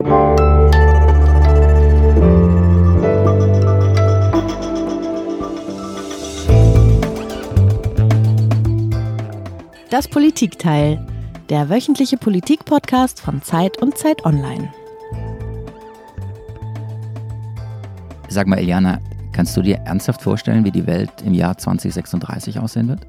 Das Politikteil, der wöchentliche Politik-Podcast von Zeit und Zeit Online. Sag mal, Eliana, kannst du dir ernsthaft vorstellen, wie die Welt im Jahr 2036 aussehen wird?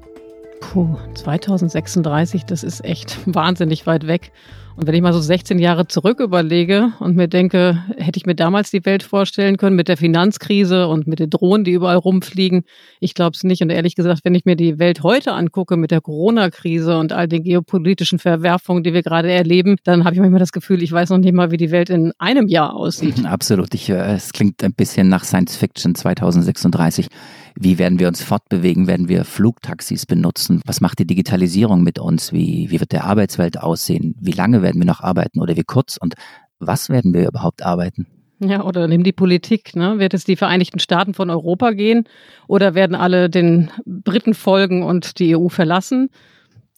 Puh, 2036, das ist echt wahnsinnig weit weg. Und wenn ich mal so 16 Jahre zurück überlege und mir denke, hätte ich mir damals die Welt vorstellen können mit der Finanzkrise und mit den Drohnen, die überall rumfliegen, ich glaube es nicht. Und ehrlich gesagt, wenn ich mir die Welt heute angucke mit der Corona-Krise und all den geopolitischen Verwerfungen, die wir gerade erleben, dann habe ich manchmal das Gefühl, ich weiß noch nicht mal, wie die Welt in einem Jahr aussieht. Absolut. Ich, äh, es klingt ein bisschen nach Science Fiction 2036. Wie werden wir uns fortbewegen? Werden wir Flugtaxis benutzen? Was macht die Digitalisierung mit uns? Wie, wie wird der Arbeitswelt aussehen? Wie lange werden wir noch arbeiten oder wie kurz? Und was werden wir überhaupt arbeiten? Ja, oder nimm die Politik. Ne? Wird es die Vereinigten Staaten von Europa gehen oder werden alle den Briten folgen und die EU verlassen?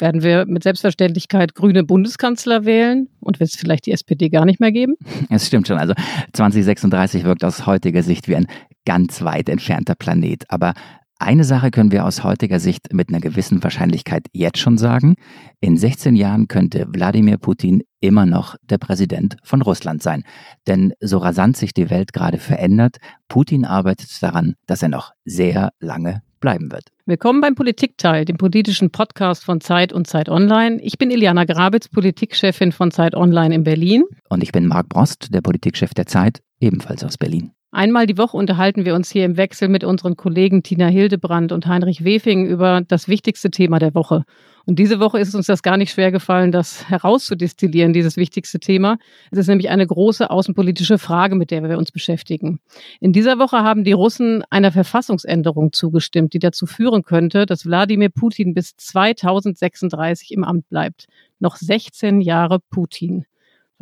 Werden wir mit Selbstverständlichkeit grüne Bundeskanzler wählen und wird es vielleicht die SPD gar nicht mehr geben? Es stimmt schon. Also 2036 wirkt aus heutiger Sicht wie ein ganz weit entfernter Planet. Aber eine Sache können wir aus heutiger Sicht mit einer gewissen Wahrscheinlichkeit jetzt schon sagen. In 16 Jahren könnte Wladimir Putin immer noch der Präsident von Russland sein. Denn so rasant sich die Welt gerade verändert, Putin arbeitet daran, dass er noch sehr lange bleiben wird. Willkommen beim Politikteil, dem politischen Podcast von Zeit und Zeit Online. Ich bin Iliana Grabitz, Politikchefin von Zeit Online in Berlin. Und ich bin Marc Brost, der Politikchef der Zeit, ebenfalls aus Berlin. Einmal die Woche unterhalten wir uns hier im Wechsel mit unseren Kollegen Tina Hildebrand und Heinrich Wefing über das wichtigste Thema der Woche. Und diese Woche ist uns das gar nicht schwer gefallen, das herauszudestillieren, dieses wichtigste Thema. Es ist nämlich eine große außenpolitische Frage, mit der wir uns beschäftigen. In dieser Woche haben die Russen einer Verfassungsänderung zugestimmt, die dazu führen könnte, dass Wladimir Putin bis 2036 im Amt bleibt. Noch 16 Jahre Putin.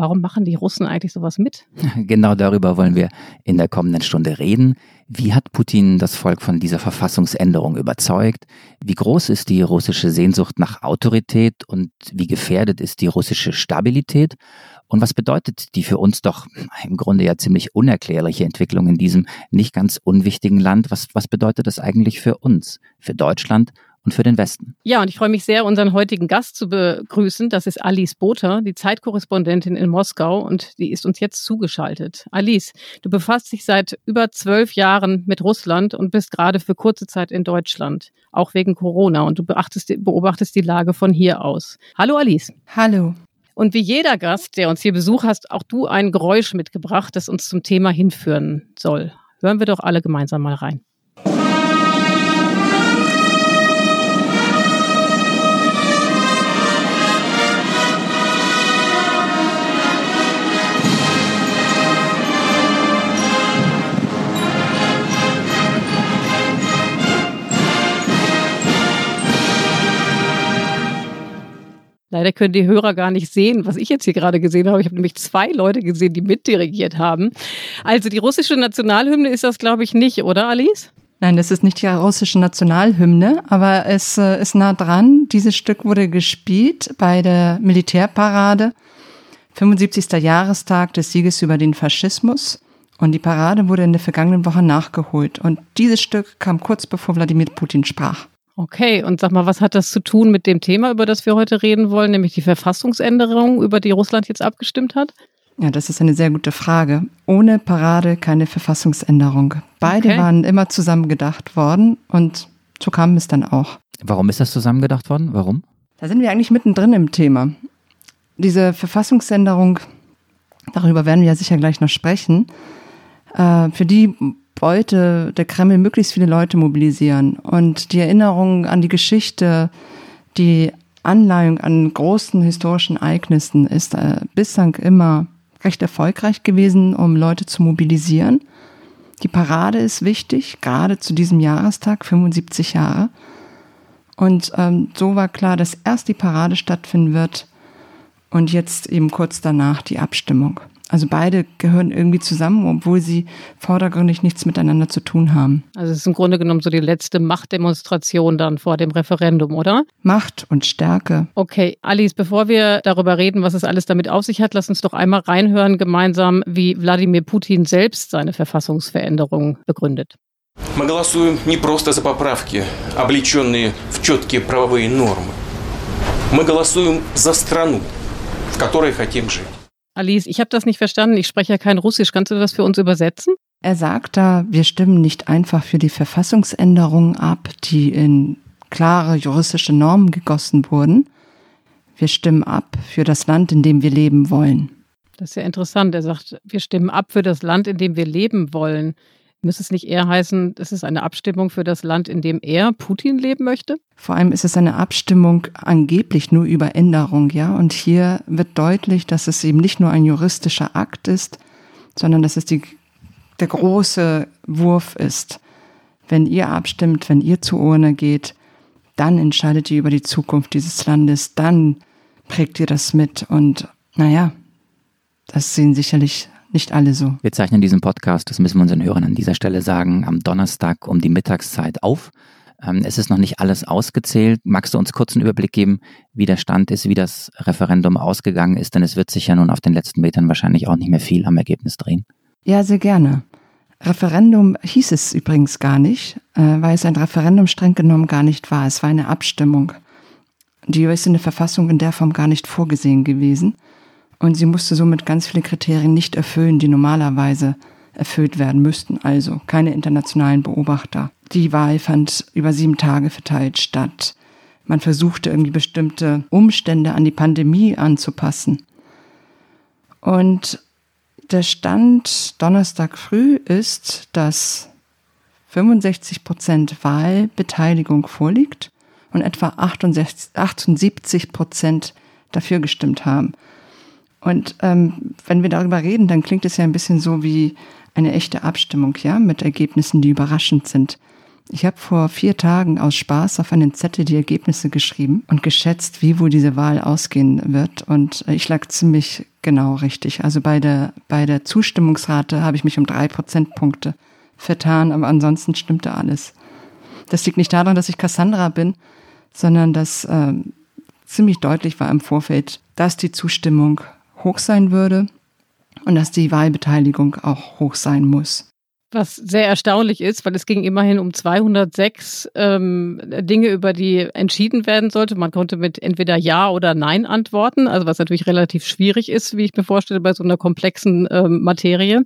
Warum machen die Russen eigentlich sowas mit? Genau darüber wollen wir in der kommenden Stunde reden. Wie hat Putin das Volk von dieser Verfassungsänderung überzeugt? Wie groß ist die russische Sehnsucht nach Autorität und wie gefährdet ist die russische Stabilität? Und was bedeutet die für uns doch im Grunde ja ziemlich unerklärliche Entwicklung in diesem nicht ganz unwichtigen Land? Was, was bedeutet das eigentlich für uns, für Deutschland und für den Westen. Ja, und ich freue mich sehr, unseren heutigen Gast zu begrüßen. Das ist Alice Botha, die Zeitkorrespondentin in Moskau und die ist uns jetzt zugeschaltet. Alice, du befasst dich seit über zwölf Jahren mit Russland und bist gerade für kurze Zeit in Deutschland, auch wegen Corona und du beobachtest die Lage von hier aus. Hallo Alice. Hallo. Und wie jeder Gast, der uns hier besucht, hast auch du ein Geräusch mitgebracht, das uns zum Thema hinführen soll. Hören wir doch alle gemeinsam mal rein. Leider können die Hörer gar nicht sehen, was ich jetzt hier gerade gesehen habe. Ich habe nämlich zwei Leute gesehen, die mitdirigiert haben. Also die russische Nationalhymne ist das, glaube ich, nicht, oder Alice? Nein, das ist nicht die russische Nationalhymne, aber es äh, ist nah dran. Dieses Stück wurde gespielt bei der Militärparade, 75. Jahrestag des Sieges über den Faschismus. Und die Parade wurde in der vergangenen Woche nachgeholt. Und dieses Stück kam kurz bevor Wladimir Putin sprach. Okay, und sag mal, was hat das zu tun mit dem Thema, über das wir heute reden wollen, nämlich die Verfassungsänderung, über die Russland jetzt abgestimmt hat? Ja, das ist eine sehr gute Frage. Ohne Parade keine Verfassungsänderung. Beide okay. waren immer zusammen gedacht worden und so kam es dann auch. Warum ist das zusammen gedacht worden? Warum? Da sind wir eigentlich mittendrin im Thema. Diese Verfassungsänderung, darüber werden wir ja sicher gleich noch sprechen, äh, für die wollte der Kreml möglichst viele Leute mobilisieren. Und die Erinnerung an die Geschichte, die Anleihung an großen historischen Ereignissen ist äh, bislang immer recht erfolgreich gewesen, um Leute zu mobilisieren. Die Parade ist wichtig, gerade zu diesem Jahrestag, 75 Jahre. Und ähm, so war klar, dass erst die Parade stattfinden wird und jetzt eben kurz danach die Abstimmung. Also beide gehören irgendwie zusammen, obwohl sie vordergründig nichts miteinander zu tun haben. Also es ist im Grunde genommen so die letzte Machtdemonstration dann vor dem Referendum, oder? Macht und Stärke. Okay, Alice, bevor wir darüber reden, was es alles damit auf sich hat, lass uns doch einmal reinhören gemeinsam, wie Wladimir Putin selbst seine Verfassungsveränderung begründet. Мы голосуем не просто за поправки, облеченные в четкие правовые нормы. Мы голосуем за страну, в которой хотим жить. Alice, ich habe das nicht verstanden. Ich spreche ja kein Russisch. Kannst du das für uns übersetzen? Er sagt da, wir stimmen nicht einfach für die Verfassungsänderungen ab, die in klare juristische Normen gegossen wurden. Wir stimmen ab für das Land, in dem wir leben wollen. Das ist ja interessant. Er sagt, wir stimmen ab für das Land, in dem wir leben wollen. Müsste es nicht eher heißen, es ist eine Abstimmung für das Land, in dem er, Putin, leben möchte? Vor allem ist es eine Abstimmung angeblich nur über Änderung, ja. Und hier wird deutlich, dass es eben nicht nur ein juristischer Akt ist, sondern dass es die, der große Wurf ist. Wenn ihr abstimmt, wenn ihr zur Urne geht, dann entscheidet ihr über die Zukunft dieses Landes, dann prägt ihr das mit. Und naja, das sehen sicherlich nicht alle so. Wir zeichnen diesen Podcast, das müssen wir unseren Hörern an dieser Stelle sagen, am Donnerstag um die Mittagszeit auf. Ähm, es ist noch nicht alles ausgezählt. Magst du uns kurz einen Überblick geben, wie der Stand ist, wie das Referendum ausgegangen ist? Denn es wird sich ja nun auf den letzten Metern wahrscheinlich auch nicht mehr viel am Ergebnis drehen. Ja, sehr gerne. Referendum hieß es übrigens gar nicht, äh, weil es ein Referendum streng genommen gar nicht war. Es war eine Abstimmung. Die ist in der Verfassung in der Form gar nicht vorgesehen gewesen. Und sie musste somit ganz viele Kriterien nicht erfüllen, die normalerweise erfüllt werden müssten. Also keine internationalen Beobachter. Die Wahl fand über sieben Tage verteilt statt. Man versuchte irgendwie bestimmte Umstände an die Pandemie anzupassen. Und der Stand Donnerstag früh ist, dass 65 Prozent Wahlbeteiligung vorliegt und etwa 68, 78 Prozent dafür gestimmt haben. Und ähm, wenn wir darüber reden, dann klingt es ja ein bisschen so wie eine echte Abstimmung, ja, mit Ergebnissen, die überraschend sind. Ich habe vor vier Tagen aus Spaß auf einen Zettel die Ergebnisse geschrieben und geschätzt, wie wohl diese Wahl ausgehen wird. Und äh, ich lag ziemlich genau richtig. Also bei der, bei der Zustimmungsrate habe ich mich um drei Prozentpunkte vertan, aber ansonsten stimmte alles. Das liegt nicht daran, dass ich Cassandra bin, sondern dass äh, ziemlich deutlich war im Vorfeld, dass die Zustimmung hoch sein würde und dass die Wahlbeteiligung auch hoch sein muss. Was sehr erstaunlich ist, weil es ging immerhin um 206 ähm, Dinge, über die entschieden werden sollte. Man konnte mit entweder Ja oder Nein antworten, also was natürlich relativ schwierig ist, wie ich mir vorstelle, bei so einer komplexen ähm, Materie.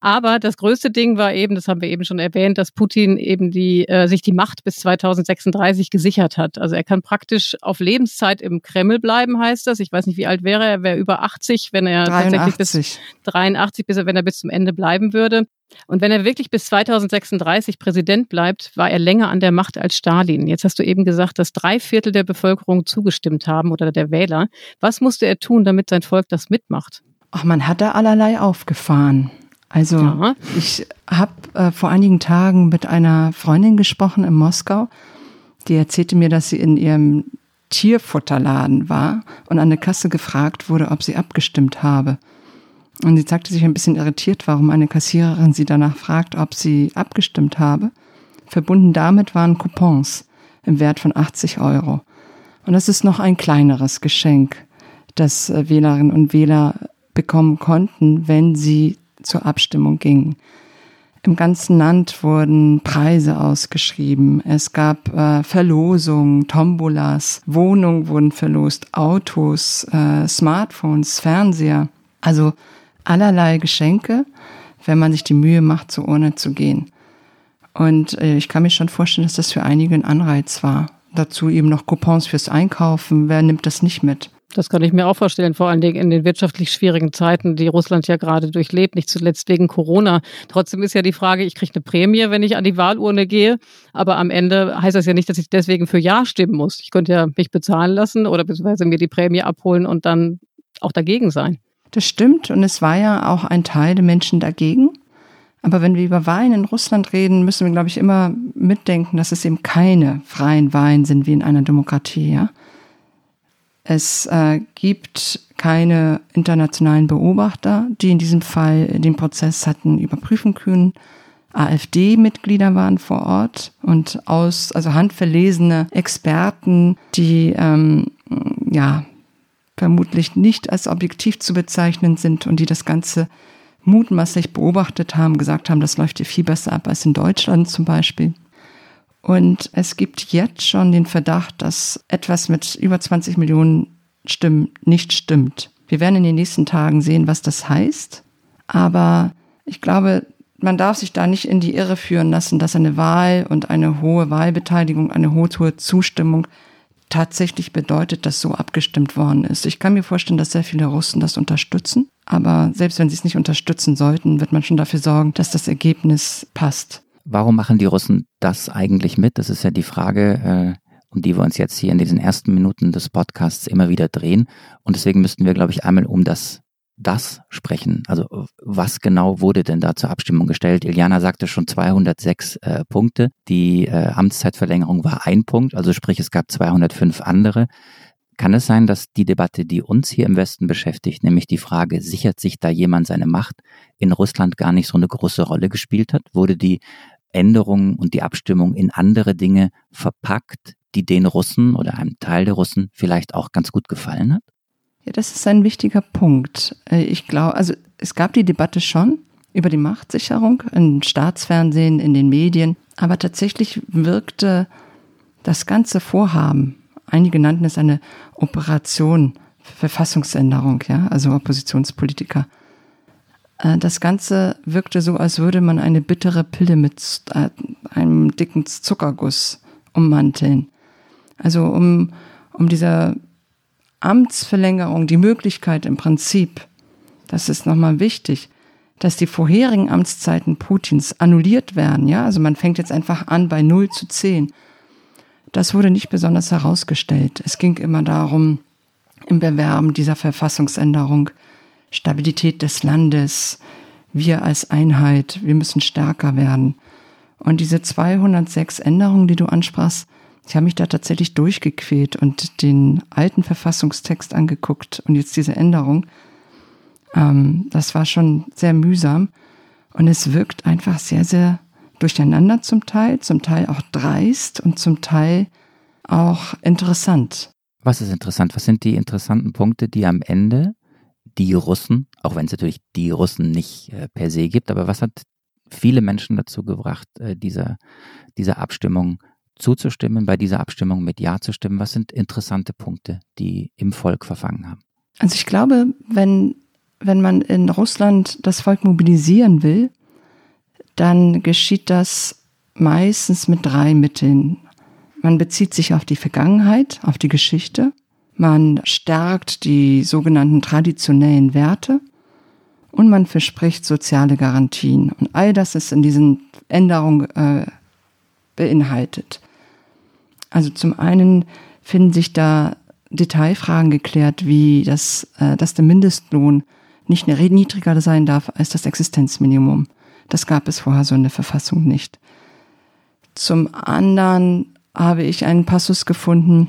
Aber das größte Ding war eben, das haben wir eben schon erwähnt, dass Putin eben die, äh, sich die Macht bis 2036 gesichert hat. Also er kann praktisch auf Lebenszeit im Kreml bleiben, heißt das. Ich weiß nicht, wie alt wäre er. Er wäre über 80, wenn er 83. tatsächlich bis 83, bis er, wenn er bis zum Ende bleiben würde. Und wenn er wirklich bis 2036 Präsident bleibt, war er länger an der Macht als Stalin. Jetzt hast du eben gesagt, dass drei Viertel der Bevölkerung zugestimmt haben oder der Wähler. Was musste er tun, damit sein Volk das mitmacht? Ach, man hat da allerlei aufgefahren. Also ja. ich habe äh, vor einigen Tagen mit einer Freundin gesprochen in Moskau, die erzählte mir, dass sie in ihrem Tierfutterladen war und an der Kasse gefragt wurde, ob sie abgestimmt habe. Und sie zeigte sich ein bisschen irritiert, warum eine Kassiererin sie danach fragt, ob sie abgestimmt habe. Verbunden damit waren Coupons im Wert von 80 Euro. Und das ist noch ein kleineres Geschenk, das äh, Wählerinnen und Wähler bekommen konnten, wenn sie zur Abstimmung ging. Im ganzen Land wurden Preise ausgeschrieben. Es gab äh, Verlosungen, Tombolas, Wohnungen wurden verlost, Autos, äh, Smartphones, Fernseher. Also allerlei Geschenke, wenn man sich die Mühe macht, zur Urne zu gehen. Und äh, ich kann mir schon vorstellen, dass das für einige ein Anreiz war. Dazu eben noch Coupons fürs Einkaufen. Wer nimmt das nicht mit? Das kann ich mir auch vorstellen, vor allen Dingen in den wirtschaftlich schwierigen Zeiten, die Russland ja gerade durchlebt, nicht zuletzt wegen Corona. Trotzdem ist ja die Frage, ich kriege eine Prämie, wenn ich an die Wahlurne gehe, aber am Ende heißt das ja nicht, dass ich deswegen für Ja stimmen muss. Ich könnte ja mich bezahlen lassen oder beziehungsweise mir die Prämie abholen und dann auch dagegen sein. Das stimmt und es war ja auch ein Teil der Menschen dagegen. Aber wenn wir über Wahlen in Russland reden, müssen wir, glaube ich, immer mitdenken, dass es eben keine freien Wahlen sind wie in einer Demokratie. Ja? Es äh, gibt keine internationalen Beobachter, die in diesem Fall den Prozess hatten überprüfen können. AfD-Mitglieder waren vor Ort und aus, also handverlesene Experten, die ähm, ja vermutlich nicht als objektiv zu bezeichnen sind und die das Ganze mutmaßlich beobachtet haben, gesagt haben, das läuft hier viel besser ab als in Deutschland zum Beispiel. Und es gibt jetzt schon den Verdacht, dass etwas mit über 20 Millionen Stimmen nicht stimmt. Wir werden in den nächsten Tagen sehen, was das heißt. Aber ich glaube, man darf sich da nicht in die Irre führen lassen, dass eine Wahl und eine hohe Wahlbeteiligung, eine hohe Zustimmung tatsächlich bedeutet, dass so abgestimmt worden ist. Ich kann mir vorstellen, dass sehr viele Russen das unterstützen. Aber selbst wenn sie es nicht unterstützen sollten, wird man schon dafür sorgen, dass das Ergebnis passt. Warum machen die Russen das eigentlich mit? Das ist ja die Frage, äh, um die wir uns jetzt hier in diesen ersten Minuten des Podcasts immer wieder drehen. Und deswegen müssten wir, glaube ich, einmal um das das sprechen? Also was genau wurde denn da zur Abstimmung gestellt? Iliana sagte schon 206 äh, Punkte. Die äh, Amtszeitverlängerung war ein Punkt, also sprich es gab 205 andere. Kann es sein, dass die Debatte, die uns hier im Westen beschäftigt, nämlich die Frage, sichert sich da jemand seine Macht, in Russland gar nicht so eine große Rolle gespielt hat? Wurde die Änderung und die Abstimmung in andere Dinge verpackt, die den Russen oder einem Teil der Russen vielleicht auch ganz gut gefallen hat? Ja, das ist ein wichtiger Punkt. Äh, ich glaube, also es gab die Debatte schon über die Machtsicherung im Staatsfernsehen, in den Medien, aber tatsächlich wirkte das ganze Vorhaben, einige nannten es eine Operation Verfassungsänderung, ja, also Oppositionspolitiker. Äh, das Ganze wirkte so, als würde man eine bittere Pille mit äh, einem dicken Zuckerguss ummanteln. Also um, um dieser Amtsverlängerung die Möglichkeit im Prinzip, das ist nochmal wichtig, dass die vorherigen Amtszeiten Putins annulliert werden. Ja, also man fängt jetzt einfach an bei 0 zu 10. Das wurde nicht besonders herausgestellt. Es ging immer darum, im Bewerben dieser Verfassungsänderung, Stabilität des Landes, wir als Einheit, wir müssen stärker werden. Und diese 206 Änderungen, die du ansprachst, ich habe mich da tatsächlich durchgequält und den alten Verfassungstext angeguckt und jetzt diese Änderung. Ähm, das war schon sehr mühsam und es wirkt einfach sehr, sehr durcheinander zum Teil, zum Teil auch dreist und zum Teil auch interessant. Was ist interessant? Was sind die interessanten Punkte, die am Ende die Russen, auch wenn es natürlich die Russen nicht äh, per se gibt, aber was hat viele Menschen dazu gebracht, äh, dieser, dieser Abstimmung zuzustimmen, bei dieser Abstimmung mit Ja zu stimmen? Was sind interessante Punkte, die im Volk verfangen haben? Also ich glaube, wenn, wenn man in Russland das Volk mobilisieren will, dann geschieht das meistens mit drei Mitteln. Man bezieht sich auf die Vergangenheit, auf die Geschichte, man stärkt die sogenannten traditionellen Werte und man verspricht soziale Garantien. Und all das ist in diesen Änderungen äh, beinhaltet. Also zum einen finden sich da Detailfragen geklärt, wie das, äh, dass der Mindestlohn nicht niedriger sein darf als das Existenzminimum. Das gab es vorher so in der Verfassung nicht. Zum anderen habe ich einen Passus gefunden,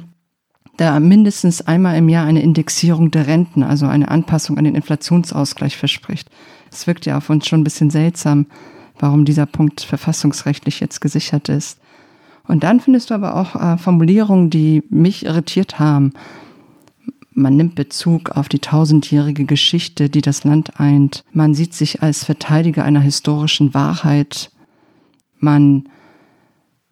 der mindestens einmal im Jahr eine Indexierung der Renten, also eine Anpassung an den Inflationsausgleich verspricht. Es wirkt ja auf uns schon ein bisschen seltsam, warum dieser Punkt verfassungsrechtlich jetzt gesichert ist. Und dann findest du aber auch äh, Formulierungen, die mich irritiert haben. Man nimmt Bezug auf die tausendjährige Geschichte, die das Land eint. Man sieht sich als Verteidiger einer historischen Wahrheit. Man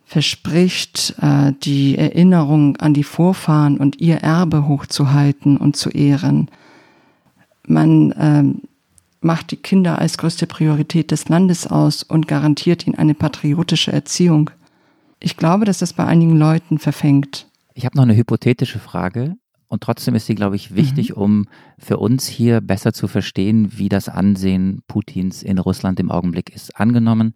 verspricht, äh, die Erinnerung an die Vorfahren und ihr Erbe hochzuhalten und zu ehren. Man äh, macht die Kinder als größte Priorität des Landes aus und garantiert ihnen eine patriotische Erziehung. Ich glaube, dass das bei einigen Leuten verfängt. Ich habe noch eine hypothetische Frage und trotzdem ist sie, glaube ich, wichtig, mhm. um für uns hier besser zu verstehen, wie das Ansehen Putins in Russland im Augenblick ist. Angenommen,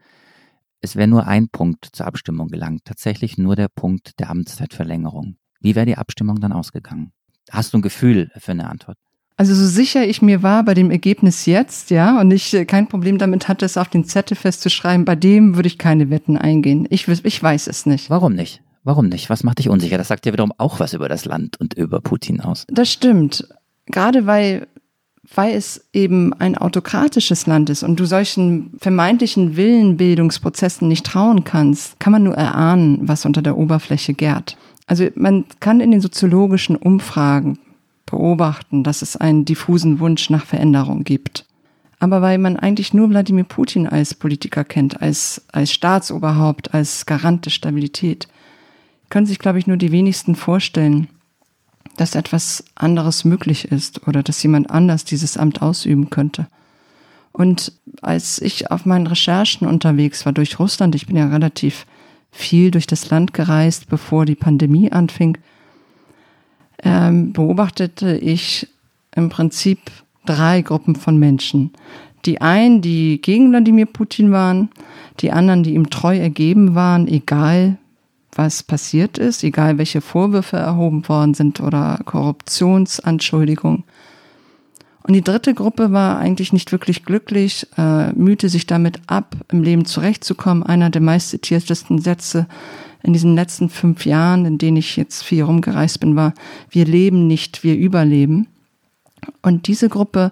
es wäre nur ein Punkt zur Abstimmung gelangt, tatsächlich nur der Punkt der Amtszeitverlängerung. Wie wäre die Abstimmung dann ausgegangen? Hast du ein Gefühl für eine Antwort? Also so sicher ich mir war bei dem Ergebnis jetzt, ja, und ich äh, kein Problem damit hatte, es auf den Zettel festzuschreiben, bei dem würde ich keine Wetten eingehen. Ich, ich weiß es nicht. Warum nicht? Warum nicht? Was macht dich unsicher? Das sagt ja wiederum auch was über das Land und über Putin aus. Das stimmt. Gerade weil, weil es eben ein autokratisches Land ist und du solchen vermeintlichen Willenbildungsprozessen nicht trauen kannst, kann man nur erahnen, was unter der Oberfläche gärt. Also man kann in den soziologischen Umfragen beobachten, dass es einen diffusen Wunsch nach Veränderung gibt. Aber weil man eigentlich nur Wladimir Putin als Politiker kennt, als, als Staatsoberhaupt, als Garant der Stabilität, können sich, glaube ich, nur die wenigsten vorstellen, dass etwas anderes möglich ist oder dass jemand anders dieses Amt ausüben könnte. Und als ich auf meinen Recherchen unterwegs war durch Russland, ich bin ja relativ viel durch das Land gereist, bevor die Pandemie anfing, ähm, beobachtete ich im Prinzip drei Gruppen von Menschen. Die einen, die gegen Wladimir Putin waren, die anderen, die ihm treu ergeben waren, egal was passiert ist, egal welche Vorwürfe erhoben worden sind oder Korruptionsanschuldigungen. Und die dritte Gruppe war eigentlich nicht wirklich glücklich, äh, mühte sich damit ab, im Leben zurechtzukommen. Einer der meistzitiertesten Sätze in diesen letzten fünf Jahren, in denen ich jetzt viel rumgereist bin, war, wir leben nicht, wir überleben. Und diese Gruppe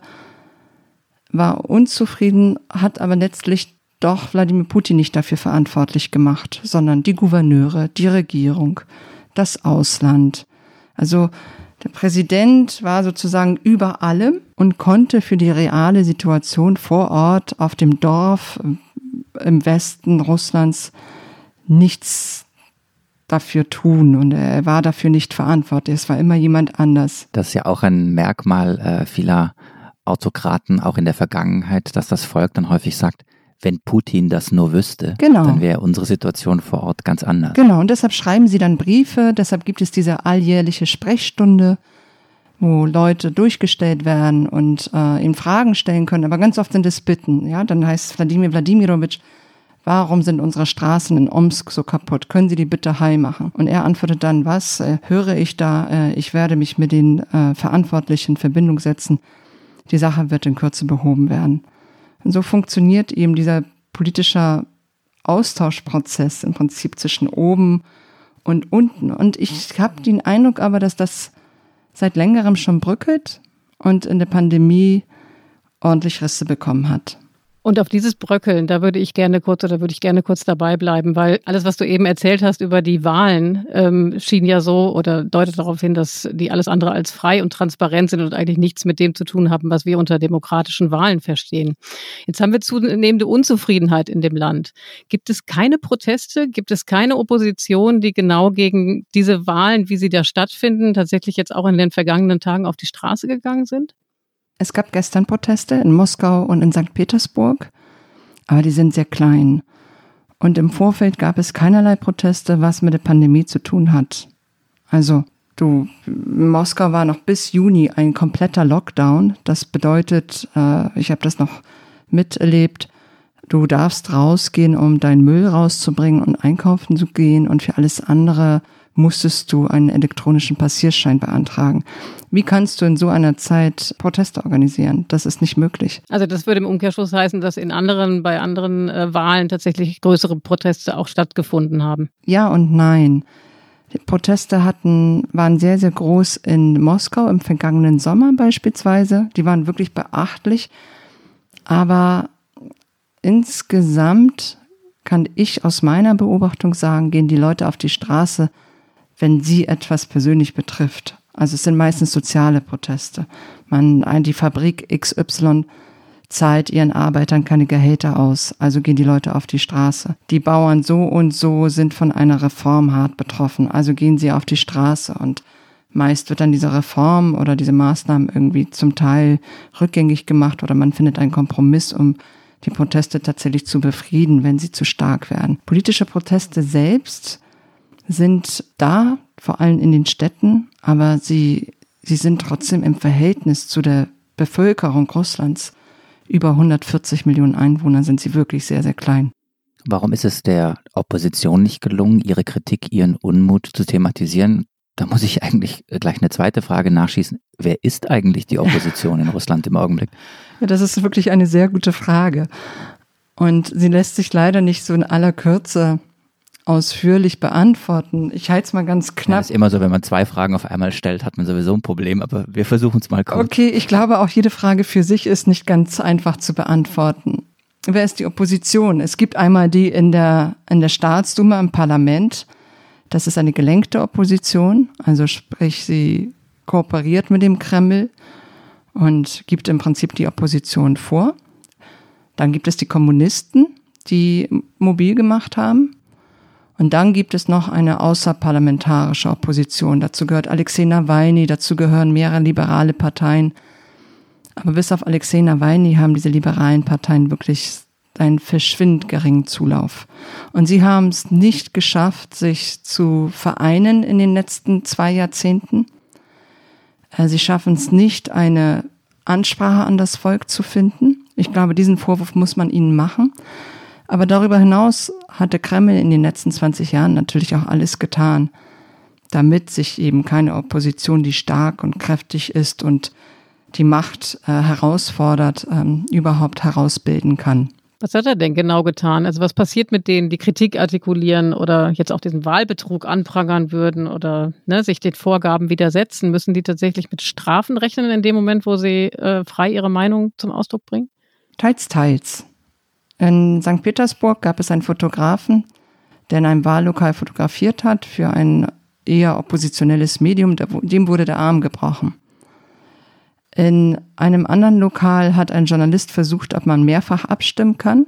war unzufrieden, hat aber letztlich doch Wladimir Putin nicht dafür verantwortlich gemacht, sondern die Gouverneure, die Regierung, das Ausland. Also der Präsident war sozusagen über allem und konnte für die reale Situation vor Ort auf dem Dorf im Westen Russlands nichts dafür tun und er war dafür nicht verantwortlich. Es war immer jemand anders. Das ist ja auch ein Merkmal äh, vieler Autokraten, auch in der Vergangenheit, dass das Volk dann häufig sagt, wenn Putin das nur wüsste, genau. dann wäre unsere Situation vor Ort ganz anders. Genau, und deshalb schreiben sie dann Briefe, deshalb gibt es diese alljährliche Sprechstunde, wo Leute durchgestellt werden und äh, ihnen Fragen stellen können, aber ganz oft sind es Bitten. Ja, dann heißt Wladimir Wladimirovich, warum sind unsere Straßen in Omsk so kaputt? Können Sie die bitte heil machen? Und er antwortet dann, was äh, höre ich da? Äh, ich werde mich mit den äh, Verantwortlichen in Verbindung setzen. Die Sache wird in Kürze behoben werden. Und so funktioniert eben dieser politische Austauschprozess im Prinzip zwischen oben und unten. Und ich habe den Eindruck aber, dass das seit längerem schon bröckelt und in der Pandemie ordentlich Risse bekommen hat. Und auf dieses Bröckeln, da würde ich gerne kurz oder würde ich gerne kurz dabei bleiben, weil alles, was du eben erzählt hast über die Wahlen, ähm, schien ja so oder deutet darauf hin, dass die alles andere als frei und transparent sind und eigentlich nichts mit dem zu tun haben, was wir unter demokratischen Wahlen verstehen. Jetzt haben wir zunehmende Unzufriedenheit in dem Land. Gibt es keine Proteste? Gibt es keine Opposition, die genau gegen diese Wahlen, wie sie da stattfinden, tatsächlich jetzt auch in den vergangenen Tagen auf die Straße gegangen sind? Es gab gestern Proteste in Moskau und in St. Petersburg, aber die sind sehr klein. Und im Vorfeld gab es keinerlei Proteste, was mit der Pandemie zu tun hat. Also, du, Moskau war noch bis Juni ein kompletter Lockdown. Das bedeutet, äh, ich habe das noch miterlebt, du darfst rausgehen, um deinen Müll rauszubringen und einkaufen zu gehen und für alles andere musstest du einen elektronischen Passierschein beantragen. Wie kannst du in so einer Zeit Proteste organisieren? Das ist nicht möglich. Also das würde im Umkehrschluss heißen, dass in anderen, bei anderen äh, Wahlen tatsächlich größere Proteste auch stattgefunden haben. Ja und nein. Die Proteste hatten, waren sehr, sehr groß in Moskau im vergangenen Sommer beispielsweise. Die waren wirklich beachtlich. Aber insgesamt kann ich aus meiner Beobachtung sagen, gehen die Leute auf die Straße, wenn sie etwas persönlich betrifft. Also es sind meistens soziale Proteste. Man, die Fabrik XY zahlt ihren Arbeitern keine Gehälter aus, also gehen die Leute auf die Straße. Die Bauern so und so sind von einer Reform hart betroffen, also gehen sie auf die Straße und meist wird dann diese Reform oder diese Maßnahmen irgendwie zum Teil rückgängig gemacht oder man findet einen Kompromiss, um die Proteste tatsächlich zu befrieden, wenn sie zu stark werden. Politische Proteste selbst sind da, vor allem in den Städten, aber sie, sie sind trotzdem im Verhältnis zu der Bevölkerung Russlands, über 140 Millionen Einwohner, sind sie wirklich sehr, sehr klein. Warum ist es der Opposition nicht gelungen, ihre Kritik, ihren Unmut zu thematisieren? Da muss ich eigentlich gleich eine zweite Frage nachschießen. Wer ist eigentlich die Opposition in Russland im Augenblick? Ja, das ist wirklich eine sehr gute Frage. Und sie lässt sich leider nicht so in aller Kürze ausführlich beantworten. Ich halte es mal ganz knapp. Ja, ist immer so, wenn man zwei Fragen auf einmal stellt, hat man sowieso ein Problem, aber wir versuchen es mal kurz. Okay, ich glaube auch jede Frage für sich ist nicht ganz einfach zu beantworten. Wer ist die Opposition? Es gibt einmal die in der, in der Staatsduma im Parlament. Das ist eine gelenkte Opposition, also sprich, sie kooperiert mit dem Kreml und gibt im Prinzip die Opposition vor. Dann gibt es die Kommunisten, die mobil gemacht haben. Und dann gibt es noch eine außerparlamentarische Opposition. Dazu gehört Alexei Nawalny, dazu gehören mehrere liberale Parteien. Aber bis auf Alexei Nawalny haben diese liberalen Parteien wirklich einen verschwindend geringen Zulauf. Und sie haben es nicht geschafft, sich zu vereinen in den letzten zwei Jahrzehnten. Äh, sie schaffen es nicht, eine Ansprache an das Volk zu finden. Ich glaube, diesen Vorwurf muss man ihnen machen. Aber darüber hinaus hat der Kreml in den letzten 20 Jahren natürlich auch alles getan, damit sich eben keine Opposition, die stark und kräftig ist und die Macht äh, herausfordert, ähm, überhaupt herausbilden kann. Was hat er denn genau getan? Also was passiert mit denen, die Kritik artikulieren oder jetzt auch diesen Wahlbetrug anprangern würden oder ne, sich den Vorgaben widersetzen? Müssen die tatsächlich mit Strafen rechnen in dem Moment, wo sie äh, frei ihre Meinung zum Ausdruck bringen? Teils, teils. In St. Petersburg gab es einen Fotografen, der in einem Wahllokal fotografiert hat für ein eher oppositionelles Medium, dem wurde der Arm gebrochen. In einem anderen Lokal hat ein Journalist versucht, ob man mehrfach abstimmen kann.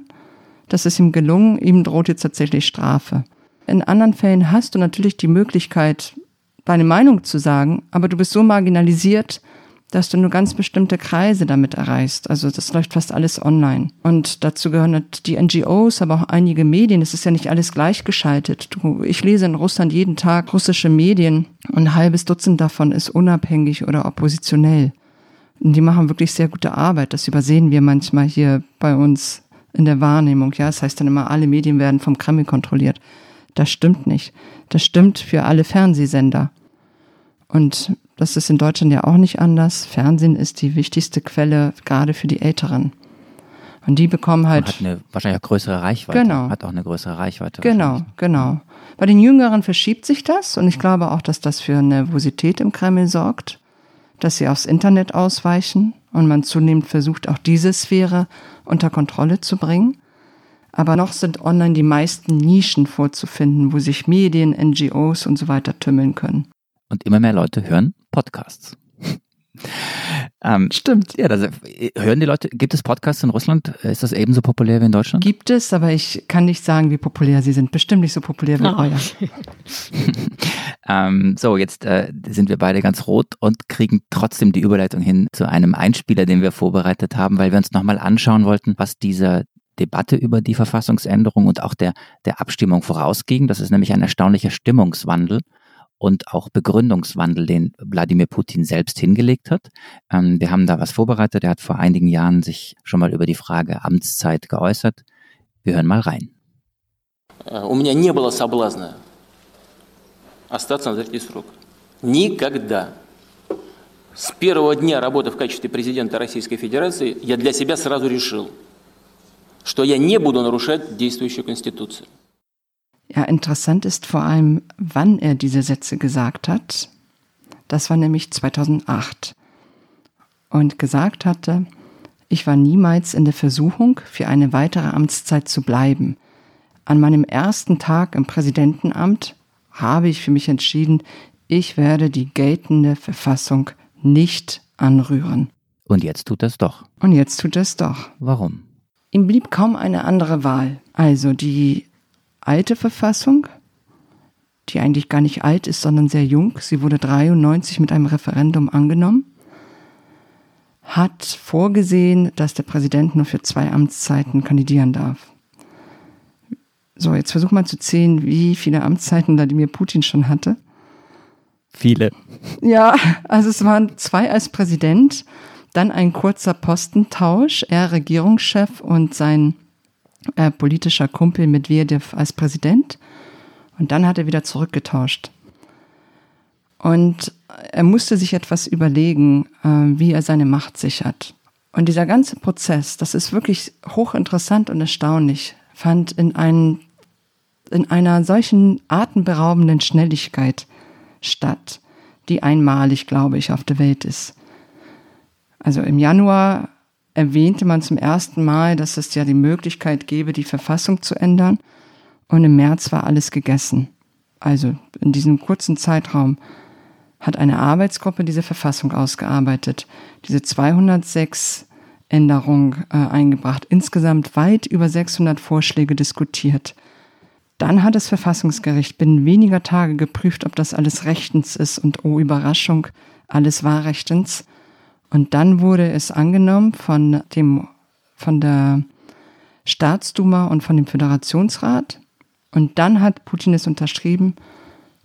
Das ist ihm gelungen. Ihm droht jetzt tatsächlich Strafe. In anderen Fällen hast du natürlich die Möglichkeit, deine Meinung zu sagen, aber du bist so marginalisiert, dass du nur ganz bestimmte Kreise damit erreichst. Also das läuft fast alles online. Und dazu gehören die NGOs, aber auch einige Medien. Es ist ja nicht alles gleichgeschaltet. Du, ich lese in Russland jeden Tag russische Medien und ein halbes Dutzend davon ist unabhängig oder oppositionell. Und die machen wirklich sehr gute Arbeit. Das übersehen wir manchmal hier bei uns in der Wahrnehmung. Ja, das heißt dann immer, alle Medien werden vom Kreml kontrolliert. Das stimmt nicht. Das stimmt für alle Fernsehsender. Und das ist in Deutschland ja auch nicht anders. Fernsehen ist die wichtigste Quelle, gerade für die Älteren. Und die bekommen halt. Und hat eine wahrscheinlich auch größere Reichweite. Genau. Hat auch eine größere Reichweite. Genau, genau. Bei den Jüngeren verschiebt sich das und ich glaube auch, dass das für Nervosität im Kreml sorgt dass sie aufs Internet ausweichen und man zunehmend versucht, auch diese Sphäre unter Kontrolle zu bringen. Aber noch sind online die meisten Nischen vorzufinden, wo sich Medien, NGOs und so weiter tümmeln können. Und immer mehr Leute hören Podcasts. Ähm, Stimmt. Ja, das, hören die Leute, gibt es Podcasts in Russland? Ist das ebenso populär wie in Deutschland? Gibt es, aber ich kann nicht sagen, wie populär sie sind. Bestimmt nicht so populär wie oh. euer. ähm, so, jetzt äh, sind wir beide ganz rot und kriegen trotzdem die Überleitung hin zu einem Einspieler, den wir vorbereitet haben, weil wir uns nochmal anschauen wollten, was dieser Debatte über die Verfassungsänderung und auch der, der Abstimmung vorausging. Das ist nämlich ein erstaunlicher Stimmungswandel und auch Begründungswandel, den Wladimir Putin selbst hingelegt hat. Ähm, wir haben da was vorbereitet. Er hat vor einigen Jahren sich schon mal über die Frage Amtszeit geäußert. Wir hören mal rein. У меня не было соблазна остаться на третий срок. Никогда. С первого дня работы в качестве президента Российской Федерации я для себя сразу решил, что я не буду нарушать действующую Конституцию. Ja, interessant ist vor allem, wann er diese Sätze gesagt hat. Das war nämlich 2008. Und gesagt hatte, ich war niemals in der Versuchung, für eine weitere Amtszeit zu bleiben. An meinem ersten Tag im Präsidentenamt habe ich für mich entschieden, ich werde die geltende Verfassung nicht anrühren. Und jetzt tut es doch. Und jetzt tut es doch. Warum? Ihm blieb kaum eine andere Wahl. Also die alte Verfassung, die eigentlich gar nicht alt ist, sondern sehr jung. Sie wurde 93 mit einem Referendum angenommen, hat vorgesehen, dass der Präsident nur für zwei Amtszeiten kandidieren darf. So, jetzt versuch mal zu zählen, wie viele Amtszeiten Wladimir Putin schon hatte. Viele. Ja, also es waren zwei als Präsident, dann ein kurzer Postentausch, er Regierungschef und sein äh, politischer Kumpel Medvedev als Präsident. Und dann hat er wieder zurückgetauscht. Und er musste sich etwas überlegen, äh, wie er seine Macht sichert. Und dieser ganze Prozess, das ist wirklich hochinteressant und erstaunlich, fand in einem in einer solchen atemberaubenden Schnelligkeit statt, die einmalig, glaube ich, auf der Welt ist. Also im Januar erwähnte man zum ersten Mal, dass es ja die Möglichkeit gäbe, die Verfassung zu ändern. Und im März war alles gegessen. Also in diesem kurzen Zeitraum hat eine Arbeitsgruppe diese Verfassung ausgearbeitet, diese 206 Änderungen äh, eingebracht, insgesamt weit über 600 Vorschläge diskutiert. Dann hat das Verfassungsgericht binnen weniger Tage geprüft, ob das alles rechtens ist und oh Überraschung, alles war rechtens. Und dann wurde es angenommen von dem, von der Staatsduma und von dem Föderationsrat. Und dann hat Putin es unterschrieben.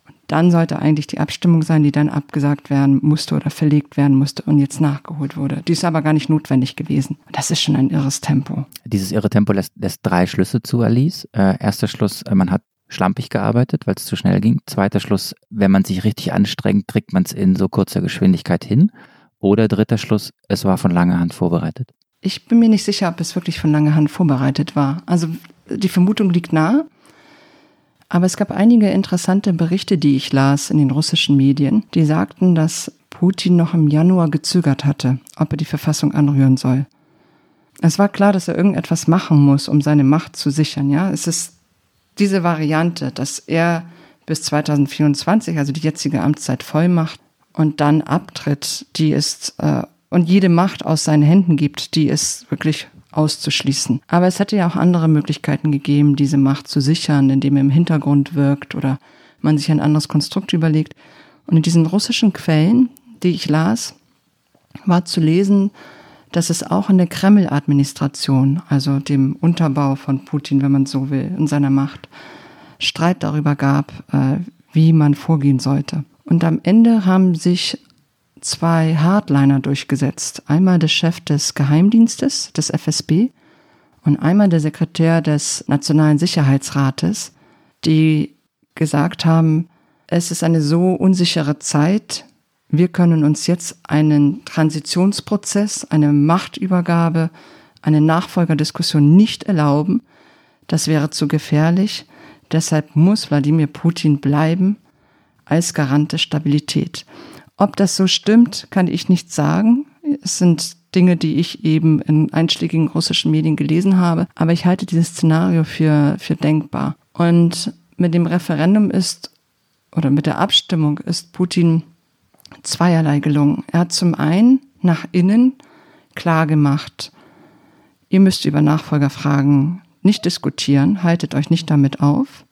Und dann sollte eigentlich die Abstimmung sein, die dann abgesagt werden musste oder verlegt werden musste und jetzt nachgeholt wurde. Die ist aber gar nicht notwendig gewesen. Das ist schon ein irres Tempo. Dieses irre Tempo lässt, lässt drei Schlüsse zu, Alice. Äh, erster Schluss, äh, man hat schlampig gearbeitet, weil es zu schnell ging. Zweiter Schluss, wenn man sich richtig anstrengt, kriegt man es in so kurzer Geschwindigkeit hin. Oder dritter Schluss, es war von langer Hand vorbereitet. Ich bin mir nicht sicher, ob es wirklich von langer Hand vorbereitet war. Also die Vermutung liegt nahe. Aber es gab einige interessante Berichte, die ich las in den russischen Medien, die sagten, dass Putin noch im Januar gezögert hatte, ob er die Verfassung anrühren soll. Es war klar, dass er irgendetwas machen muss, um seine Macht zu sichern. Ja, es ist diese Variante, dass er bis 2024, also die jetzige Amtszeit voll macht, und dann abtritt, die ist äh, und jede Macht aus seinen Händen gibt, die ist wirklich auszuschließen. Aber es hätte ja auch andere Möglichkeiten gegeben, diese Macht zu sichern, indem er im Hintergrund wirkt oder man sich ein anderes Konstrukt überlegt. Und in diesen russischen Quellen, die ich las, war zu lesen, dass es auch in der Kreml-Administration, also dem Unterbau von Putin, wenn man so will, in seiner Macht, Streit darüber gab, äh, wie man vorgehen sollte. Und am Ende haben sich zwei Hardliner durchgesetzt. Einmal der Chef des Geheimdienstes, des FSB, und einmal der Sekretär des Nationalen Sicherheitsrates, die gesagt haben, es ist eine so unsichere Zeit, wir können uns jetzt einen Transitionsprozess, eine Machtübergabe, eine Nachfolgerdiskussion nicht erlauben. Das wäre zu gefährlich. Deshalb muss Wladimir Putin bleiben als Garant der Stabilität. Ob das so stimmt, kann ich nicht sagen. Es sind Dinge, die ich eben in einschlägigen russischen Medien gelesen habe. Aber ich halte dieses Szenario für, für denkbar. Und mit dem Referendum ist, oder mit der Abstimmung ist Putin zweierlei gelungen. Er hat zum einen nach innen klar gemacht, ihr müsst über Nachfolgerfragen nicht diskutieren, haltet euch nicht damit auf.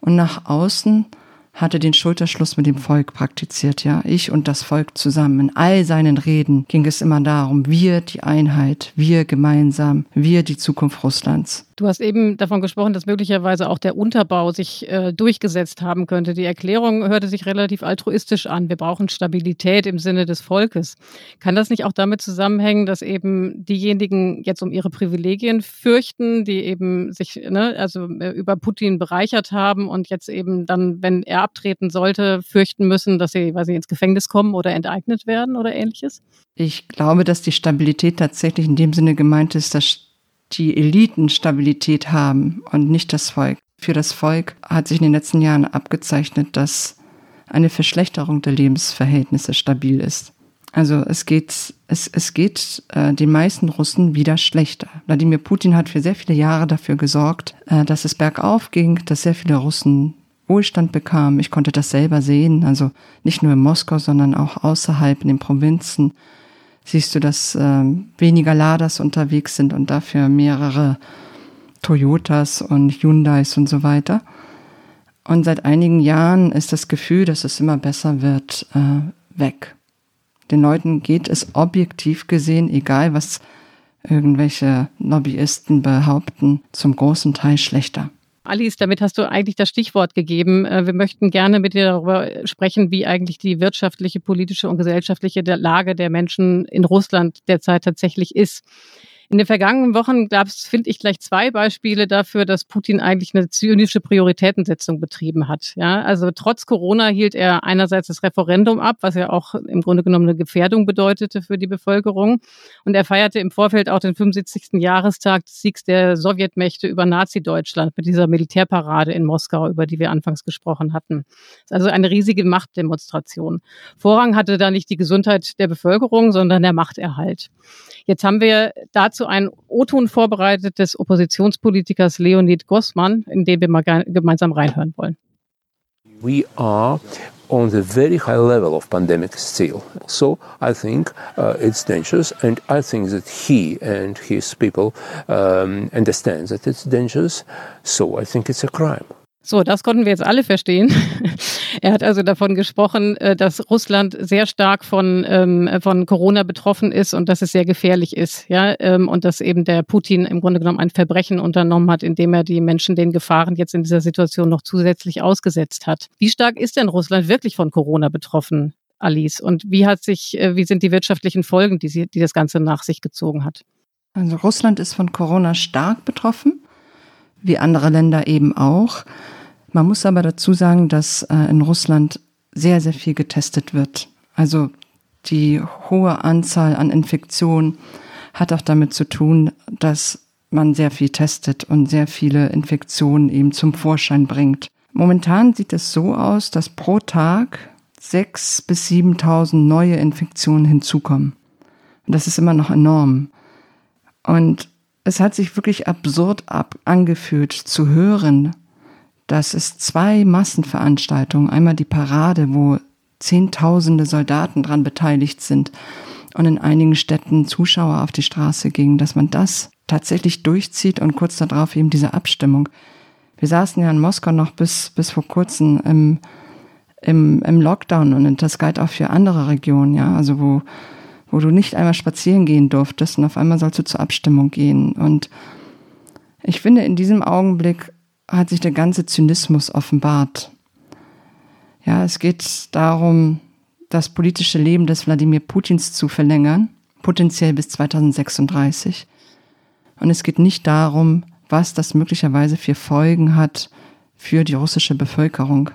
Und nach außen hatte den Schulterschluss mit dem Volk praktiziert, ja. Ich und das Volk zusammen. In all seinen Reden ging es immer darum, wir die Einheit, wir gemeinsam, wir die Zukunft Russlands. Du hast eben davon gesprochen, dass möglicherweise auch der Unterbau sich äh, durchgesetzt haben könnte. Die Erklärung hörte sich relativ altruistisch an. Wir brauchen Stabilität im Sinne des Volkes. Kann das nicht auch damit zusammenhängen, dass eben diejenigen jetzt um ihre Privilegien fürchten, die eben sich ne, also äh, über Putin bereichert haben und jetzt eben dann, wenn er abtreten sollte, fürchten müssen, dass sie, weil sie ins Gefängnis kommen oder enteignet werden oder ähnliches? Ich glaube, dass die Stabilität tatsächlich in dem Sinne gemeint ist, dass die Eliten Stabilität haben und nicht das Volk. Für das Volk hat sich in den letzten Jahren abgezeichnet, dass eine Verschlechterung der Lebensverhältnisse stabil ist. Also es geht, es, es geht äh, den meisten Russen wieder schlechter. Wladimir Putin hat für sehr viele Jahre dafür gesorgt, äh, dass es bergauf ging, dass sehr viele Russen Wohlstand bekamen. Ich konnte das selber sehen, also nicht nur in Moskau, sondern auch außerhalb in den Provinzen siehst du, dass äh, weniger Laders unterwegs sind und dafür mehrere Toyotas und Hyundais und so weiter. Und seit einigen Jahren ist das Gefühl, dass es immer besser wird, äh, weg. Den Leuten geht es objektiv gesehen, egal was irgendwelche Lobbyisten behaupten, zum großen Teil schlechter. Alice, damit hast du eigentlich das Stichwort gegeben. Äh, wir möchten gerne mit dir darüber sprechen, wie eigentlich die wirtschaftliche, politische und gesellschaftliche Lage der Menschen in Russland derzeit tatsächlich ist. In den vergangenen Wochen gab es, finde ich, gleich zwei Beispiele dafür, dass Putin eigentlich eine zynische Prioritätensetzung betrieben hat. Ja, also trotz Corona hielt er einerseits das Referendum ab, was ja auch im Grunde genommen eine Gefährdung bedeutete für die Bevölkerung. Und er feierte im Vorfeld auch den 75. Jahrestag des Siegs der Sowjetmächte über Nazi-Deutschland mit dieser Militärparade in Moskau, über die wir anfangs gesprochen hatten. Also eine riesige Machtdemonstration. Vorrang hatte da nicht die Gesundheit der Bevölkerung, sondern der Machterhalt. Jetzt haben wir dazu ein O-Ton vorbereitet des Oppositionspolitikers Leonid Gossmann, in dem wir mal gemeinsam reinhören wollen. We are on the very high level of pandemic still. So I think uh, it's dangerous, and I think that he and his people um, understand that it's dangerous. So I think it's a crime. So, das konnten wir jetzt alle verstehen. er hat also davon gesprochen, äh, dass Russland sehr stark von, ähm, von Corona betroffen ist und dass es sehr gefährlich ist, ja, ähm, und dass eben der Putin im Grunde genommen ein Verbrechen unternommen hat, indem er die Menschen den Gefahren jetzt in dieser Situation noch zusätzlich ausgesetzt hat. Wie stark ist denn Russland wirklich von Corona betroffen, Alice? Und wie hat sich, äh, wie sind die wirtschaftlichen Folgen, die, sie, die das Ganze nach sich gezogen hat? Also Russland ist von Corona stark betroffen, wie andere Länder eben auch. Man muss aber dazu sagen, dass äh, in Russland sehr, sehr viel getestet wird. Also die hohe Anzahl an Infektionen hat auch damit zu tun, dass man sehr viel testet und sehr viele Infektionen eben zum Vorschein bringt. Momentan sieht es so aus, dass pro Tag sechs bis 7.000 neue Infektionen hinzukommen. Das ist immer noch enorm. Und es hat sich wirklich absurd ab angefühlt zu hören, dass es zwei Massenveranstaltungen, einmal die Parade, wo Zehntausende Soldaten dran beteiligt sind und in einigen Städten Zuschauer auf die Straße gingen, dass man das tatsächlich durchzieht und kurz darauf eben diese Abstimmung. Wir saßen ja in Moskau noch bis, bis vor kurzem im, im, im Lockdown und das galt auch für andere Regionen, ja, also wo, wo du nicht einmal spazieren gehen durftest und auf einmal sollst du zur Abstimmung gehen. Und ich finde, in diesem Augenblick hat sich der ganze Zynismus offenbart. Ja, es geht darum, das politische Leben des Wladimir Putins zu verlängern, potenziell bis 2036. Und es geht nicht darum, was das möglicherweise für Folgen hat für die russische Bevölkerung,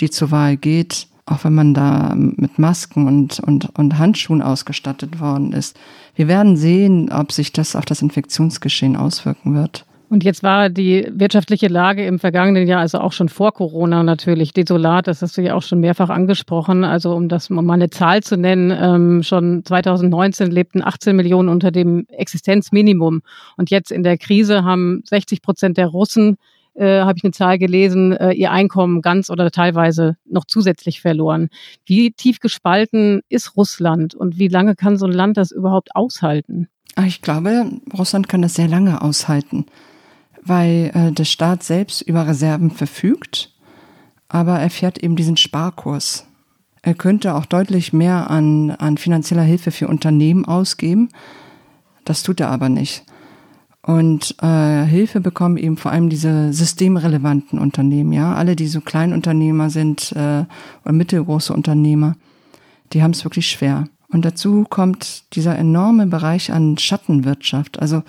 die zur Wahl geht, auch wenn man da mit Masken und, und, und Handschuhen ausgestattet worden ist. Wir werden sehen, ob sich das auf das Infektionsgeschehen auswirken wird. Und jetzt war die wirtschaftliche Lage im vergangenen Jahr, also auch schon vor Corona natürlich desolat. Das hast du ja auch schon mehrfach angesprochen. Also um das mal eine Zahl zu nennen, ähm, schon 2019 lebten 18 Millionen unter dem Existenzminimum. Und jetzt in der Krise haben 60 Prozent der Russen, äh, habe ich eine Zahl gelesen, äh, ihr Einkommen ganz oder teilweise noch zusätzlich verloren. Wie tief gespalten ist Russland und wie lange kann so ein Land das überhaupt aushalten? Ich glaube, Russland kann das sehr lange aushalten weil äh, der Staat selbst über Reserven verfügt, aber er fährt eben diesen Sparkurs. Er könnte auch deutlich mehr an, an finanzieller Hilfe für Unternehmen ausgeben. Das tut er aber nicht. Und äh, Hilfe bekommen eben vor allem diese systemrelevanten Unternehmen, ja, alle, die so Kleinunternehmer sind äh, oder mittelgroße Unternehmer, die haben es wirklich schwer. Und dazu kommt dieser enorme Bereich an Schattenwirtschaft. Also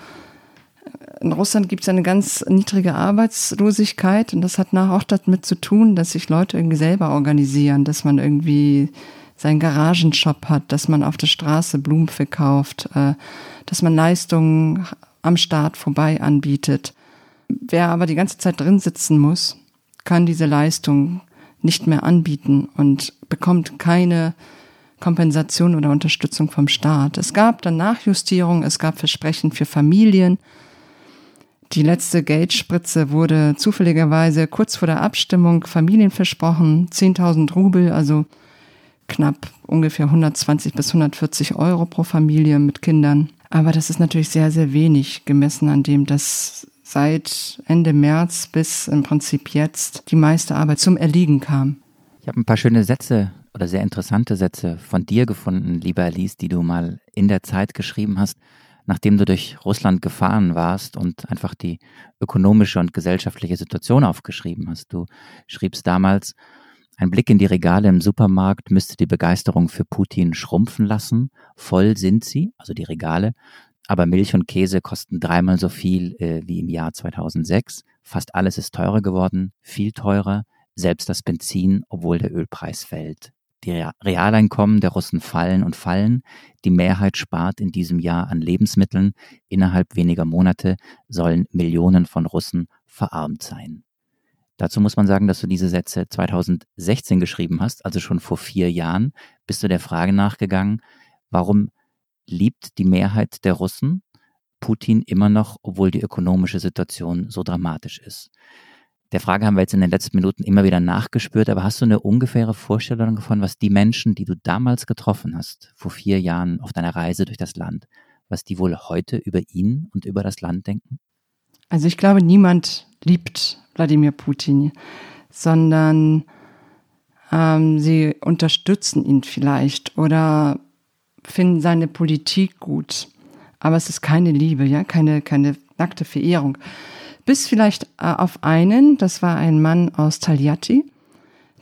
in Russland gibt es eine ganz niedrige Arbeitslosigkeit und das hat nach auch damit zu tun, dass sich Leute irgendwie selber organisieren, dass man irgendwie seinen Garagenshop hat, dass man auf der Straße Blumen verkauft, äh, dass man Leistungen am Staat vorbei anbietet. Wer aber die ganze Zeit drin sitzen muss, kann diese Leistung nicht mehr anbieten und bekommt keine Kompensation oder Unterstützung vom Staat. Es gab dann Nachjustierungen, es gab Versprechen für Familien, die letzte Geldspritze wurde zufälligerweise kurz vor der Abstimmung Familien versprochen, 10.000 Rubel, also knapp ungefähr 120 bis 140 Euro pro Familie mit Kindern. Aber das ist natürlich sehr, sehr wenig gemessen an dem, dass seit Ende März bis im Prinzip jetzt die meiste Arbeit zum Erliegen kam. Ich habe ein paar schöne Sätze oder sehr interessante Sätze von dir gefunden, lieber Alice, die du mal in der Zeit geschrieben hast nachdem du durch Russland gefahren warst und einfach die ökonomische und gesellschaftliche Situation aufgeschrieben hast. Du schriebst damals, ein Blick in die Regale im Supermarkt müsste die Begeisterung für Putin schrumpfen lassen. Voll sind sie, also die Regale, aber Milch und Käse kosten dreimal so viel äh, wie im Jahr 2006. Fast alles ist teurer geworden, viel teurer, selbst das Benzin, obwohl der Ölpreis fällt. Die Realeinkommen der Russen fallen und fallen. Die Mehrheit spart in diesem Jahr an Lebensmitteln. Innerhalb weniger Monate sollen Millionen von Russen verarmt sein. Dazu muss man sagen, dass du diese Sätze 2016 geschrieben hast, also schon vor vier Jahren. Bist du der Frage nachgegangen, warum liebt die Mehrheit der Russen Putin immer noch, obwohl die ökonomische Situation so dramatisch ist? Der Frage haben wir jetzt in den letzten Minuten immer wieder nachgespürt, aber hast du eine ungefähre Vorstellung davon, was die Menschen, die du damals getroffen hast, vor vier Jahren auf deiner Reise durch das Land, was die wohl heute über ihn und über das Land denken? Also ich glaube, niemand liebt Wladimir Putin, sondern ähm, sie unterstützen ihn vielleicht oder finden seine Politik gut. Aber es ist keine Liebe, ja, keine, keine nackte Verehrung. Bis vielleicht äh, auf einen, das war ein Mann aus Tagliati.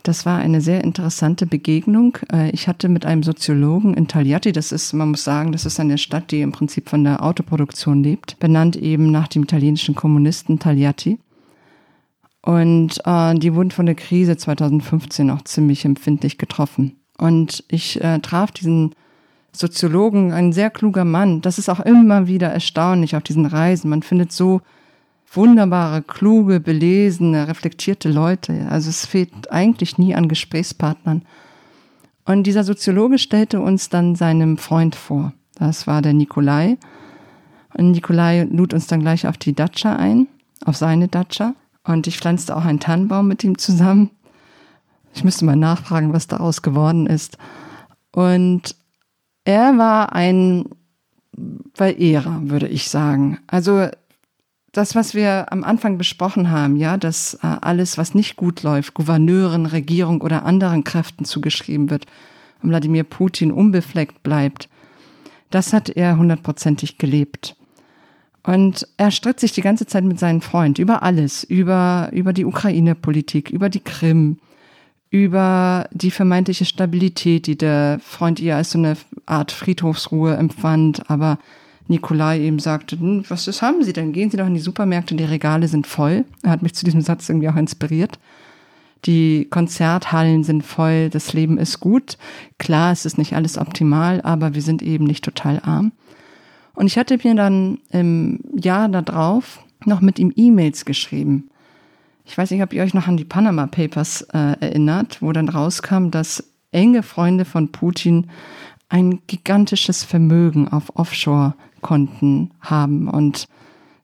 Das war eine sehr interessante Begegnung. Äh, ich hatte mit einem Soziologen in Tagliati, das ist, man muss sagen, das ist eine Stadt, die im Prinzip von der Autoproduktion lebt, benannt eben nach dem italienischen Kommunisten Tagliati. Und äh, die wurden von der Krise 2015 auch ziemlich empfindlich getroffen. Und ich äh, traf diesen Soziologen, ein sehr kluger Mann. Das ist auch immer wieder erstaunlich auf diesen Reisen. Man findet so wunderbare, kluge, belesene, reflektierte Leute. Also es fehlt eigentlich nie an Gesprächspartnern. Und dieser Soziologe stellte uns dann seinem Freund vor. Das war der Nikolai. Und Nikolai lud uns dann gleich auf die Datscha ein, auf seine Datscha. Und ich pflanzte auch einen Tannenbaum mit ihm zusammen. Ich müsste mal nachfragen, was daraus geworden ist. Und er war ein Verehrer, würde ich sagen. Also das, was wir am Anfang besprochen haben, ja, dass äh, alles, was nicht gut läuft, Gouverneuren, Regierung oder anderen Kräften zugeschrieben wird und Wladimir Putin unbefleckt bleibt, das hat er hundertprozentig gelebt. Und er stritt sich die ganze Zeit mit seinem Freund über alles, über, über die Ukraine-Politik, über die Krim, über die vermeintliche Stabilität, die der Freund ihr als so eine Art Friedhofsruhe empfand, aber Nikolai eben sagte, hm, was ist, haben Sie denn? Gehen Sie doch in die Supermärkte, die Regale sind voll. Er hat mich zu diesem Satz irgendwie auch inspiriert. Die Konzerthallen sind voll, das Leben ist gut. Klar, es ist nicht alles optimal, aber wir sind eben nicht total arm. Und ich hatte mir dann im Jahr darauf noch mit ihm E-Mails geschrieben. Ich weiß nicht, ob ihr euch noch an die Panama Papers äh, erinnert, wo dann rauskam, dass enge Freunde von Putin ein gigantisches Vermögen auf Offshore-Konten haben. Und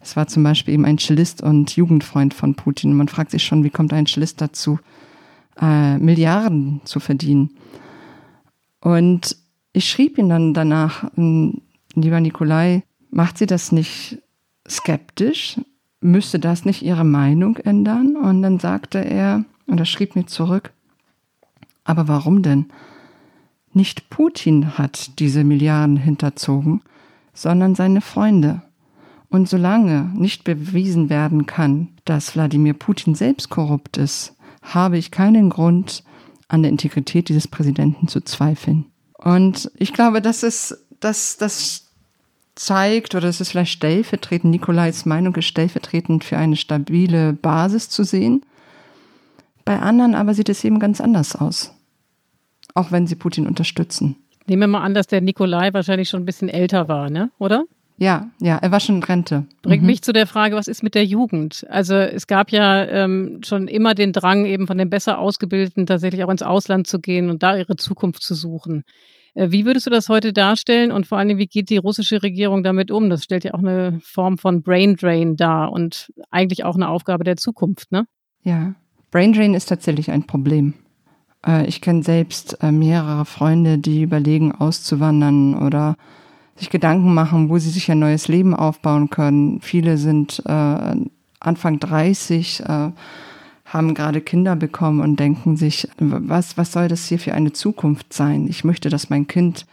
es war zum Beispiel eben ein Cellist und Jugendfreund von Putin. Man fragt sich schon, wie kommt ein Cellist dazu, äh, Milliarden zu verdienen? Und ich schrieb ihn dann danach, ähm, lieber Nikolai, macht sie das nicht skeptisch? Müsste das nicht ihre Meinung ändern? Und dann sagte er, und er schrieb mir zurück, aber warum denn? Nicht Putin hat diese Milliarden hinterzogen, sondern seine Freunde. Und solange nicht bewiesen werden kann, dass Wladimir Putin selbst korrupt ist, habe ich keinen Grund, an der Integrität dieses Präsidenten zu zweifeln. Und ich glaube, das ist, das, das zeigt, oder es ist vielleicht stellvertretend, Nikolais Meinung ist stellvertretend für eine stabile Basis zu sehen. Bei anderen aber sieht es eben ganz anders aus auch wenn sie Putin unterstützen. Nehmen wir mal an, dass der Nikolai wahrscheinlich schon ein bisschen älter war, ne? oder? Ja, ja, er war schon in Rente. Bringt mhm. mich zu der Frage, was ist mit der Jugend? Also es gab ja ähm, schon immer den Drang, eben von den besser Ausgebildeten tatsächlich auch ins Ausland zu gehen und da ihre Zukunft zu suchen. Äh, wie würdest du das heute darstellen und vor allem, wie geht die russische Regierung damit um? Das stellt ja auch eine Form von Brain Drain dar und eigentlich auch eine Aufgabe der Zukunft, ne? Ja, Brain Drain ist tatsächlich ein Problem. Äh, ich kenne selbst äh, mehrere Freunde, die überlegen, auszuwandern oder sich Gedanken machen, wo sie sich ein neues Leben aufbauen können. Viele sind Anfang 30, äh, haben gerade Kinder bekommen und denken sich, was, was soll das hier für eine Zukunft sein? Ich möchte, dass mein Kind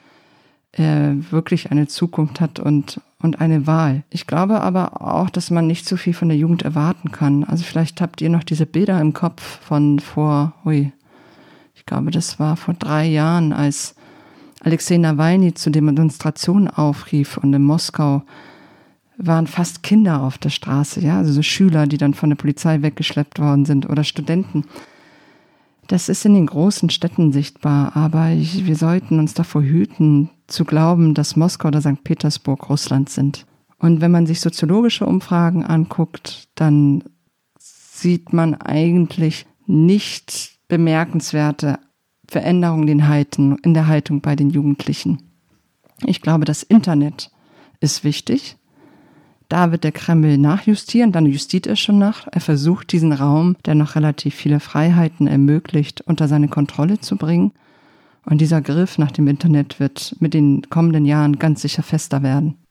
äh, wirklich eine Zukunft hat und, und eine Wahl. Ich glaube aber auch, dass man nicht so viel von der Jugend erwarten kann. Also vielleicht habt ihr noch diese Bilder im Kopf von vor, hui, ich glaube, das war vor drei Jahren, als Alexei Nawalny zu Demonstrationen aufrief und in Moskau waren fast Kinder auf der Straße, ja, also so Schüler, die dann von der Polizei weggeschleppt worden sind oder Studenten. Das ist in den großen Städten sichtbar, aber ich, wir sollten uns davor hüten, zu glauben, dass Moskau oder St. Petersburg Russland sind. Und wenn man sich soziologische Umfragen anguckt, dann sieht man eigentlich nicht bemerkenswerte Veränderungen in der Haltung bei den Jugendlichen. Ich glaube, das Internet ist wichtig. Da wird der Kreml nachjustieren, dann justiert er schon nach. Er versucht, diesen Raum, der noch relativ viele Freiheiten ermöglicht, unter seine Kontrolle zu bringen. Und dieser Griff nach dem Internet wird mit den kommenden Jahren ganz sicher fester werden.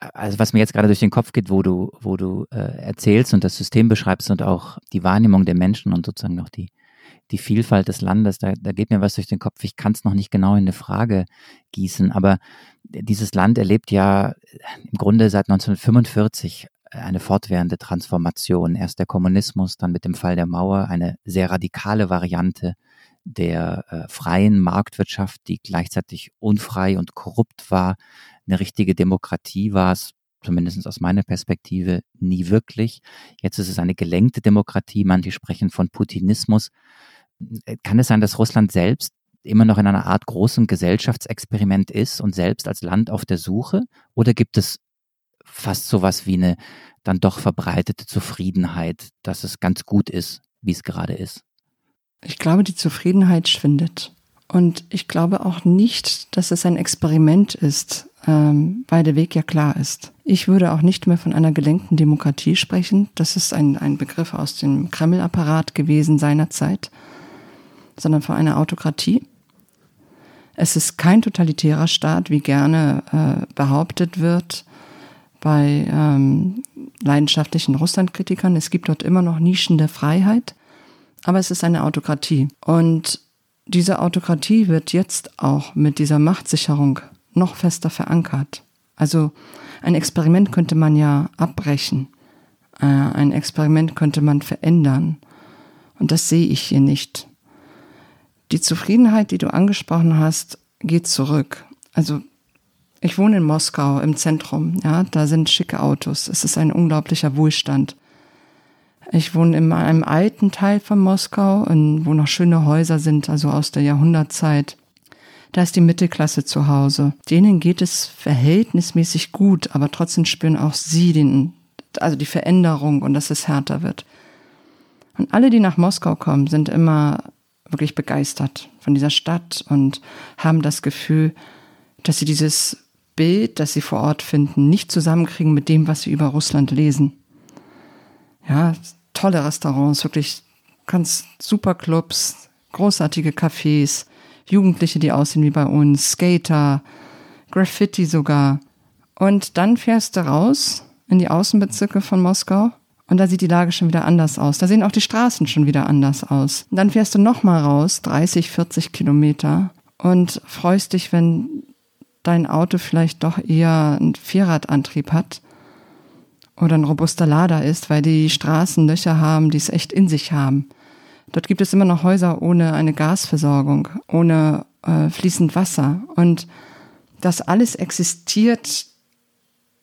Also was mir jetzt gerade durch den Kopf geht, wo du, wo du äh, erzählst und das System beschreibst und auch die Wahrnehmung der Menschen und sozusagen noch die, die Vielfalt des Landes, da, da geht mir was durch den Kopf. Ich kann es noch nicht genau in eine Frage gießen, aber dieses Land erlebt ja im Grunde seit 1945 eine fortwährende Transformation. Erst der Kommunismus, dann mit dem Fall der Mauer eine sehr radikale Variante der äh, freien Marktwirtschaft, die gleichzeitig unfrei und korrupt war. Eine richtige Demokratie war es, zumindest aus meiner Perspektive, nie wirklich. Jetzt ist es eine gelenkte Demokratie. Manche sprechen von Putinismus. Kann es sein, dass Russland selbst immer noch in einer Art großen Gesellschaftsexperiment ist und selbst als Land auf der Suche? Oder gibt es fast sowas wie eine dann doch verbreitete Zufriedenheit, dass es ganz gut ist, wie es gerade ist? Ich glaube, die Zufriedenheit schwindet. Und ich glaube auch nicht, dass es ein Experiment ist, ähm, weil der Weg ja klar ist. Ich würde auch nicht mehr von einer gelenkten Demokratie sprechen. Das ist ein, ein Begriff aus dem Kreml-Apparat gewesen seinerzeit, sondern von einer Autokratie. Es ist kein totalitärer Staat, wie gerne äh, behauptet wird bei ähm, leidenschaftlichen Russlandkritikern. Es gibt dort immer noch Nischen der Freiheit, aber es ist eine Autokratie. Und diese Autokratie wird jetzt auch mit dieser Machtsicherung noch fester verankert. Also ein Experiment könnte man ja abbrechen. Äh, ein Experiment könnte man verändern. Und das sehe ich hier nicht. Die Zufriedenheit, die du angesprochen hast, geht zurück. Also ich wohne in Moskau im Zentrum, ja, da sind schicke Autos. Es ist ein unglaublicher Wohlstand. Ich wohne in einem alten Teil von Moskau, wo noch schöne Häuser sind, also aus der Jahrhundertzeit. Da ist die Mittelklasse zu Hause. Denen geht es verhältnismäßig gut, aber trotzdem spüren auch sie den, also die Veränderung und dass es härter wird. Und alle, die nach Moskau kommen, sind immer wirklich begeistert von dieser Stadt und haben das Gefühl, dass sie dieses Bild, das sie vor Ort finden, nicht zusammenkriegen mit dem, was sie über Russland lesen. Ja, tolle Restaurants, wirklich ganz super Clubs, großartige Cafés, Jugendliche, die aussehen wie bei uns, Skater, Graffiti sogar. Und dann fährst du raus in die Außenbezirke von Moskau und da sieht die Lage schon wieder anders aus. Da sehen auch die Straßen schon wieder anders aus. Und dann fährst du nochmal raus, 30, 40 Kilometer und freust dich, wenn dein Auto vielleicht doch eher einen Vierradantrieb hat oder ein robuster Lader ist, weil die Straßen Löcher haben, die es echt in sich haben. Dort gibt es immer noch Häuser ohne eine Gasversorgung, ohne äh, fließend Wasser. Und das alles existiert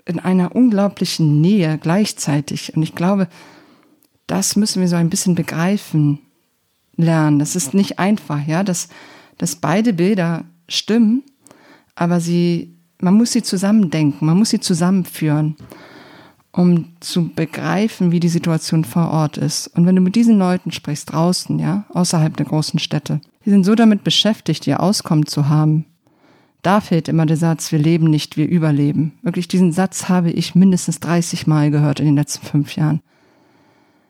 in einer unglaublichen Nähe gleichzeitig. Und ich glaube, das müssen wir so ein bisschen begreifen lernen. Das ist nicht einfach, ja, dass, dass beide Bilder stimmen, aber sie, man muss sie zusammendenken, man muss sie zusammenführen, um zu begreifen, wie die Situation vor Ort ist. Und wenn du mit diesen Leuten sprichst, draußen, ja, außerhalb der großen Städte, die sind so damit beschäftigt, ihr Auskommen zu haben, da fehlt immer der Satz, wir leben nicht, wir überleben. Wirklich, diesen Satz habe ich mindestens 30 Mal gehört in den letzten fünf Jahren.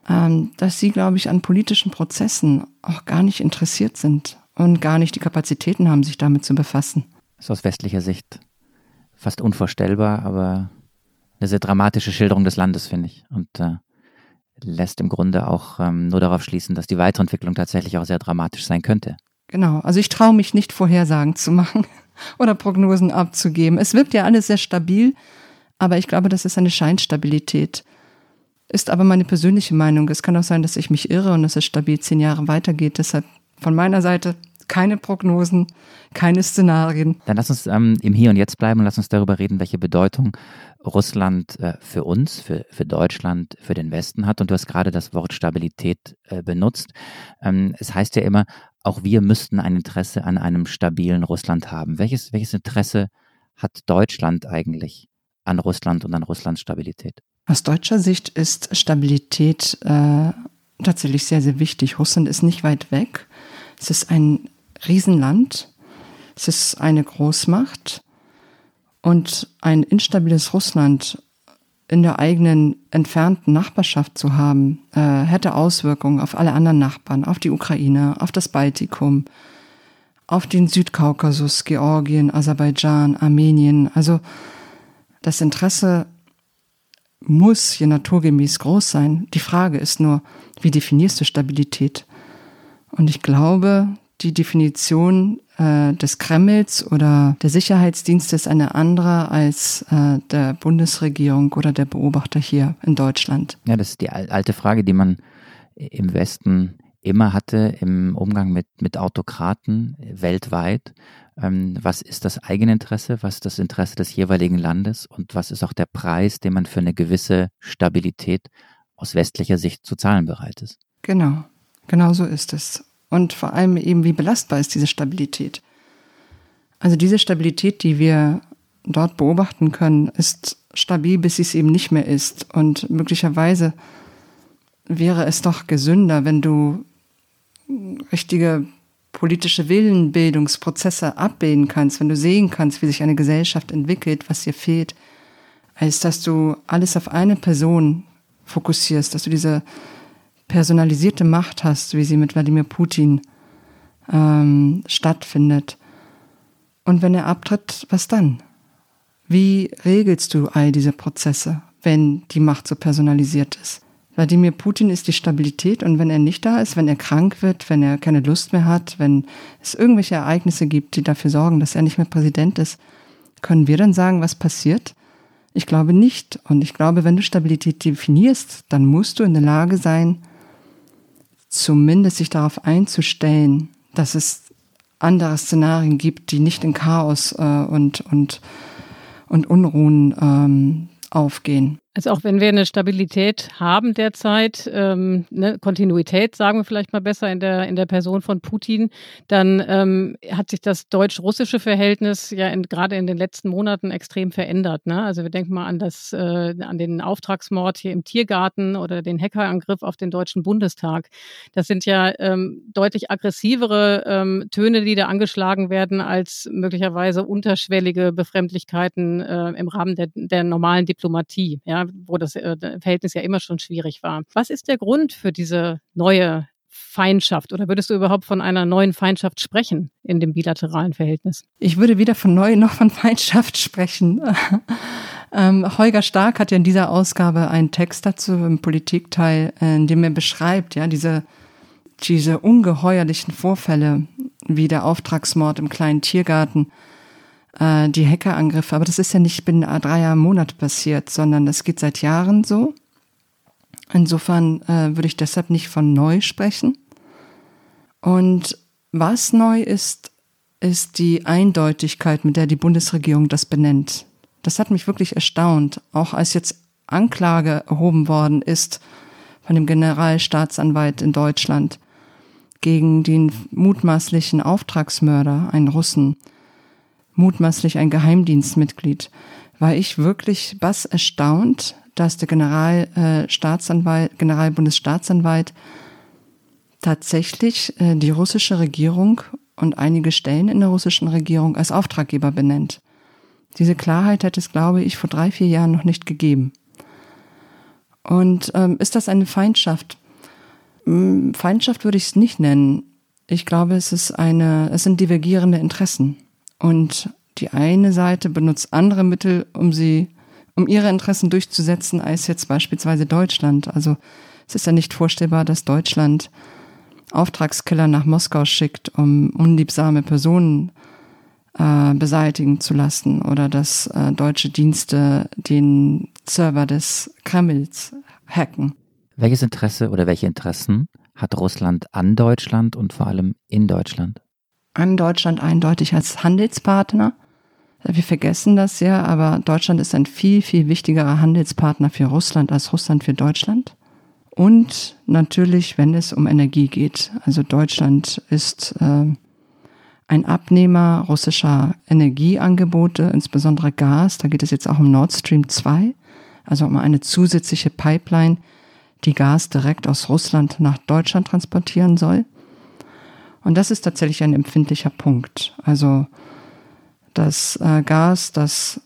Ähm, dass sie, glaube ich, an politischen Prozessen auch gar nicht interessiert sind und gar nicht die Kapazitäten haben, sich damit zu befassen. Das ist aus westlicher Sicht fast unvorstellbar, aber eine sehr dramatische Schilderung des Landes, finde ich. Und äh, lässt im Grunde auch ähm, nur darauf schließen, dass die Weiterentwicklung tatsächlich auch sehr dramatisch sein könnte. Genau, also ich traue mich nicht, Vorhersagen zu machen oder Prognosen abzugeben. Es wirkt ja alles sehr stabil, aber ich glaube, das ist eine Scheinstabilität. Ist aber meine persönliche Meinung. Es kann auch sein, dass ich mich irre und dass es stabil zehn Jahre weitergeht. Deshalb von meiner Seite keine Prognosen, keine Szenarien. Dann lass uns ähm, im Hier und Jetzt bleiben und lass uns darüber reden, welche Bedeutung Russland äh, für uns, für, für Deutschland, für den Westen hat. Und du hast gerade das Wort Stabilität äh, benutzt. Ähm, es heißt ja immer, auch wir müssten ein Interesse an einem stabilen Russland haben. Welches, welches Interesse hat Deutschland eigentlich an Russland und an Russlands Stabilität? Aus deutscher Sicht ist Stabilität äh, tatsächlich sehr, sehr wichtig. Russland ist nicht weit weg. Es ist ein Riesenland. Es ist eine Großmacht. Und ein instabiles Russland in der eigenen entfernten Nachbarschaft zu haben, äh, hätte Auswirkungen auf alle anderen Nachbarn, auf die Ukraine, auf das Baltikum, auf den Südkaukasus, Georgien, Aserbaidschan, Armenien. Also das Interesse muss hier naturgemäß groß sein. Die Frage ist nur, wie definierst du Stabilität? Und ich glaube, die Definition äh, des Kremls oder der Sicherheitsdienste ist eine andere als äh, der Bundesregierung oder der Beobachter hier in Deutschland. Ja, das ist die alte Frage, die man im Westen immer hatte im Umgang mit, mit Autokraten weltweit. Ähm, was ist das Eigeninteresse? Was ist das Interesse des jeweiligen Landes? Und was ist auch der Preis, den man für eine gewisse Stabilität aus westlicher Sicht zu zahlen bereit ist? Genau, genau so ist es. Und vor allem eben, wie belastbar ist diese Stabilität? Also diese Stabilität, die wir dort beobachten können, ist stabil, bis sie es eben nicht mehr ist. Und möglicherweise wäre es doch gesünder, wenn du richtige politische Willenbildungsprozesse abbilden kannst, wenn du sehen kannst, wie sich eine Gesellschaft entwickelt, was dir fehlt, als dass du alles auf eine Person fokussierst, dass du diese personalisierte Macht hast, wie sie mit Wladimir Putin ähm, stattfindet. Und wenn er abtritt, was dann? Wie regelst du all diese Prozesse, wenn die Macht so personalisiert ist? Wladimir Putin ist die Stabilität und wenn er nicht da ist, wenn er krank wird, wenn er keine Lust mehr hat, wenn es irgendwelche Ereignisse gibt, die dafür sorgen, dass er nicht mehr Präsident ist, können wir dann sagen, was passiert? Ich glaube nicht. Und ich glaube, wenn du Stabilität definierst, dann musst du in der Lage sein, zumindest sich darauf einzustellen, dass es andere Szenarien gibt, die nicht in Chaos äh, und, und, und Unruhen ähm, aufgehen. Also auch wenn wir eine Stabilität haben derzeit, ähm, eine Kontinuität, sagen wir vielleicht mal besser in der in der Person von Putin, dann ähm, hat sich das deutsch-russische Verhältnis ja in, gerade in den letzten Monaten extrem verändert. Ne? Also wir denken mal an das äh, an den Auftragsmord hier im Tiergarten oder den Hackerangriff auf den deutschen Bundestag. Das sind ja ähm, deutlich aggressivere ähm, Töne, die da angeschlagen werden, als möglicherweise unterschwellige Befremdlichkeiten äh, im Rahmen der, der normalen Diplomatie. Ja, wo das äh, Verhältnis ja immer schon schwierig war. Was ist der Grund für diese neue Feindschaft oder würdest du überhaupt von einer neuen Feindschaft sprechen in dem bilateralen Verhältnis? Ich würde weder von neu noch von Feindschaft sprechen. ähm, Holger Stark hat ja in dieser Ausgabe einen Text dazu im Politikteil, äh, in dem er beschreibt, ja, diese, diese ungeheuerlichen Vorfälle wie der Auftragsmord im kleinen Tiergarten, äh, die Hackerangriffe. Aber das ist ja nicht binnen drei Monate passiert, sondern das geht seit Jahren so. Insofern äh, würde ich deshalb nicht von neu sprechen. Und was neu ist, ist die Eindeutigkeit, mit der die Bundesregierung das benennt. Das hat mich wirklich erstaunt, auch als jetzt Anklage erhoben worden ist von dem Generalstaatsanwalt in Deutschland gegen den mutmaßlichen Auftragsmörder, einen Russen mutmaßlich ein Geheimdienstmitglied, war ich wirklich was erstaunt, dass der Generalstaatsanwalt, äh, Generalbundesstaatsanwalt tatsächlich äh, die russische Regierung und einige Stellen in der russischen Regierung als Auftraggeber benennt. Diese Klarheit hätte es, glaube ich, vor drei, vier Jahren noch nicht gegeben. Und ähm, ist das eine Feindschaft? Hm, Feindschaft würde ich es nicht nennen. Ich glaube, es ist eine, es sind divergierende Interessen. Und die eine Seite benutzt andere Mittel, um sie, um ihre Interessen durchzusetzen, als jetzt beispielsweise Deutschland. Also es ist ja nicht vorstellbar, dass Deutschland Auftragskiller nach Moskau schickt, um unliebsame Personen äh, beseitigen zu lassen oder dass äh, deutsche Dienste den Server des Kremls hacken. Welches Interesse oder welche Interessen hat Russland an Deutschland und vor allem in Deutschland? An Deutschland eindeutig als Handelspartner. Wir vergessen das ja, aber Deutschland ist ein viel, viel wichtigerer Handelspartner für Russland als Russland für Deutschland. Und natürlich, wenn es um Energie geht. Also Deutschland ist äh, ein Abnehmer russischer Energieangebote, insbesondere Gas. Da geht es jetzt auch um Nord Stream 2, also um eine zusätzliche Pipeline, die Gas direkt aus Russland nach Deutschland transportieren soll. Und das ist tatsächlich ein empfindlicher Punkt. Also das äh, Gas, das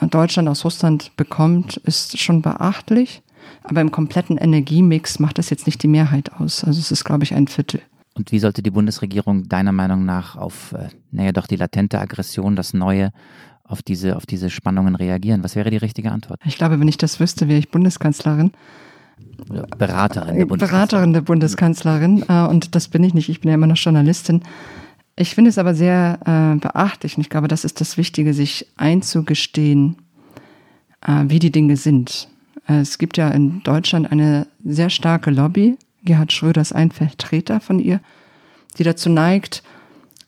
Deutschland aus Russland bekommt, ist schon beachtlich. Aber im kompletten Energiemix macht das jetzt nicht die Mehrheit aus. Also es ist, glaube ich, ein Viertel. Und wie sollte die Bundesregierung deiner Meinung nach auf, äh, naja, doch die latente Aggression, das Neue, auf diese, auf diese Spannungen reagieren? Was wäre die richtige Antwort? Ich glaube, wenn ich das wüsste, wäre ich Bundeskanzlerin. Beraterin der Bundeskanzlerin. Beraterin der Bundeskanzlerin. Äh, und das bin ich nicht. Ich bin ja immer noch Journalistin. Ich finde es aber sehr äh, beachtlich und ich glaube, das ist das Wichtige, sich einzugestehen, äh, wie die Dinge sind. Es gibt ja in Deutschland eine sehr starke Lobby. Gerhard Schröder ist ein Vertreter von ihr, die dazu neigt,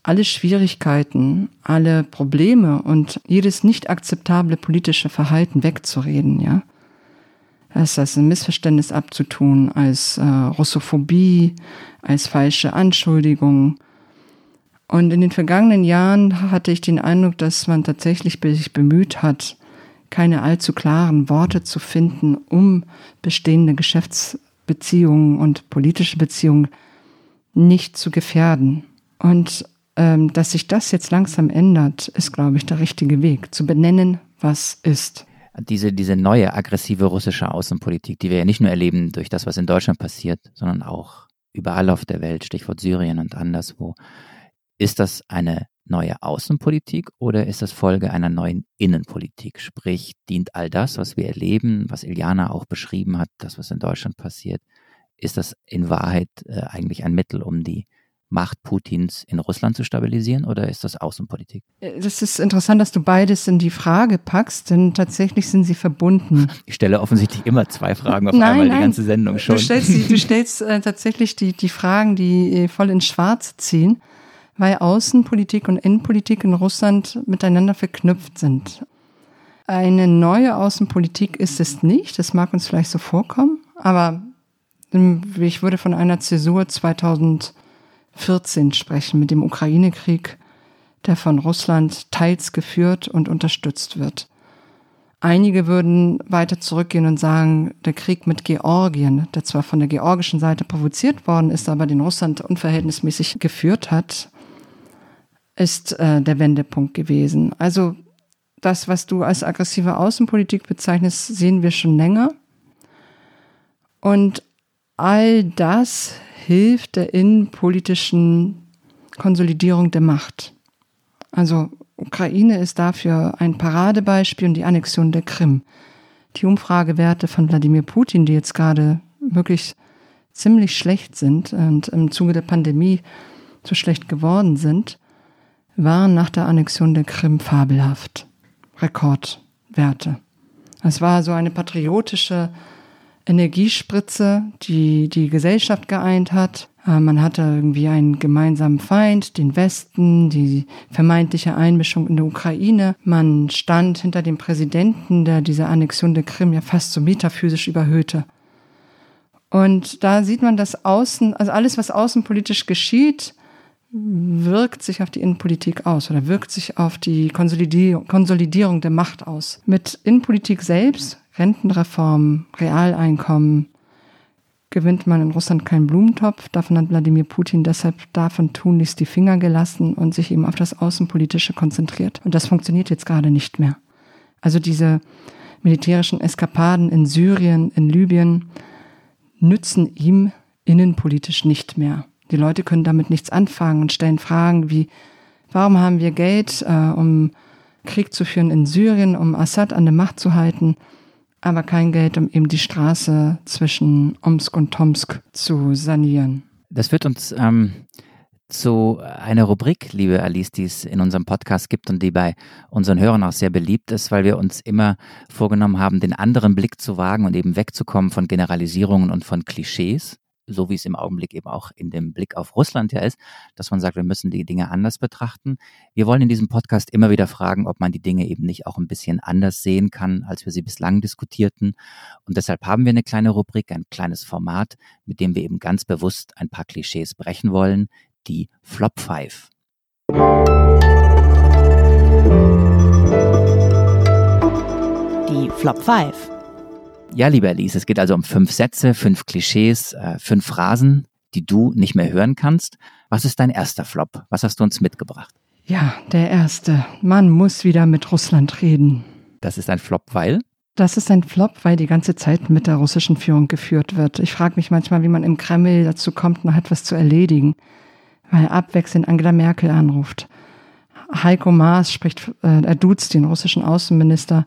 alle Schwierigkeiten, alle Probleme und jedes nicht akzeptable politische Verhalten wegzureden, ja. Das heißt, ein Missverständnis abzutun als äh, Russophobie, als falsche Anschuldigung. Und in den vergangenen Jahren hatte ich den Eindruck, dass man tatsächlich sich bemüht hat, keine allzu klaren Worte zu finden, um bestehende Geschäftsbeziehungen und politische Beziehungen nicht zu gefährden. Und ähm, dass sich das jetzt langsam ändert, ist, glaube ich, der richtige Weg, zu benennen, was ist diese, diese neue aggressive russische Außenpolitik, die wir ja nicht nur erleben durch das, was in Deutschland passiert, sondern auch überall auf der Welt, Stichwort Syrien und anderswo, ist das eine neue Außenpolitik oder ist das Folge einer neuen Innenpolitik? Sprich, dient all das, was wir erleben, was Iliana auch beschrieben hat, das, was in Deutschland passiert, ist das in Wahrheit äh, eigentlich ein Mittel, um die Macht Putins in Russland zu stabilisieren oder ist das Außenpolitik? Äh, das ist interessant, dass du beides in die Frage packst, denn tatsächlich sind sie verbunden. Ich stelle offensichtlich immer zwei Fragen auf nein, einmal nein. die ganze Sendung schon. Du stellst, du stellst äh, tatsächlich die, die Fragen, die äh, voll ins Schwarz ziehen, weil Außenpolitik und Innenpolitik in Russland miteinander verknüpft sind. Eine neue Außenpolitik ist es nicht, das mag uns vielleicht so vorkommen, aber ähm, ich würde von einer Zäsur 2000 14 sprechen, mit dem Ukraine-Krieg, der von Russland teils geführt und unterstützt wird. Einige würden weiter zurückgehen und sagen, der Krieg mit Georgien, der zwar von der georgischen Seite provoziert worden ist, aber den Russland unverhältnismäßig geführt hat, ist äh, der Wendepunkt gewesen. Also das, was du als aggressive Außenpolitik bezeichnest, sehen wir schon länger. Und all das hilft der innenpolitischen Konsolidierung der Macht. Also Ukraine ist dafür ein Paradebeispiel und die Annexion der Krim. Die Umfragewerte von Wladimir Putin, die jetzt gerade wirklich ziemlich schlecht sind und im Zuge der Pandemie so schlecht geworden sind, waren nach der Annexion der Krim fabelhaft. Rekordwerte. Es war so eine patriotische Energiespritze, die die Gesellschaft geeint hat. Äh, man hatte irgendwie einen gemeinsamen Feind, den Westen, die vermeintliche Einmischung in der Ukraine. Man stand hinter dem Präsidenten, der diese Annexion der Krim ja fast so metaphysisch überhöhte. Und da sieht man, dass außen, also alles, was außenpolitisch geschieht, wirkt sich auf die Innenpolitik aus oder wirkt sich auf die Konsolidierung, Konsolidierung der Macht aus. Mit Innenpolitik selbst Rentenreform, Realeinkommen gewinnt man in Russland keinen Blumentopf. Davon hat Wladimir Putin deshalb davon tunlichst die Finger gelassen und sich eben auf das Außenpolitische konzentriert. Und das funktioniert jetzt gerade nicht mehr. Also diese militärischen Eskapaden in Syrien, in Libyen nützen ihm innenpolitisch nicht mehr. Die Leute können damit nichts anfangen und stellen Fragen wie, warum haben wir Geld, äh, um Krieg zu führen in Syrien, um Assad an der Macht zu halten? Aber kein Geld, um eben die Straße zwischen Omsk und Tomsk zu sanieren. Das führt uns ähm, zu einer Rubrik, liebe Alice, die es in unserem Podcast gibt und die bei unseren Hörern auch sehr beliebt ist, weil wir uns immer vorgenommen haben, den anderen Blick zu wagen und eben wegzukommen von Generalisierungen und von Klischees so wie es im Augenblick eben auch in dem Blick auf Russland ja ist, dass man sagt, wir müssen die Dinge anders betrachten. Wir wollen in diesem Podcast immer wieder fragen, ob man die Dinge eben nicht auch ein bisschen anders sehen kann, als wir sie bislang diskutierten. Und deshalb haben wir eine kleine Rubrik, ein kleines Format, mit dem wir eben ganz bewusst ein paar Klischees brechen wollen, die Flop 5. Die Flop 5. Ja, lieber Elise, es geht also um fünf Sätze, fünf Klischees, äh, fünf Phrasen, die du nicht mehr hören kannst. Was ist dein erster Flop? Was hast du uns mitgebracht? Ja, der erste. Man muss wieder mit Russland reden. Das ist ein Flop, weil? Das ist ein Flop, weil die ganze Zeit mit der russischen Führung geführt wird. Ich frage mich manchmal, wie man im Kreml dazu kommt, noch etwas zu erledigen. Weil abwechselnd Angela Merkel anruft. Heiko Maas spricht, äh, er duzt den russischen Außenminister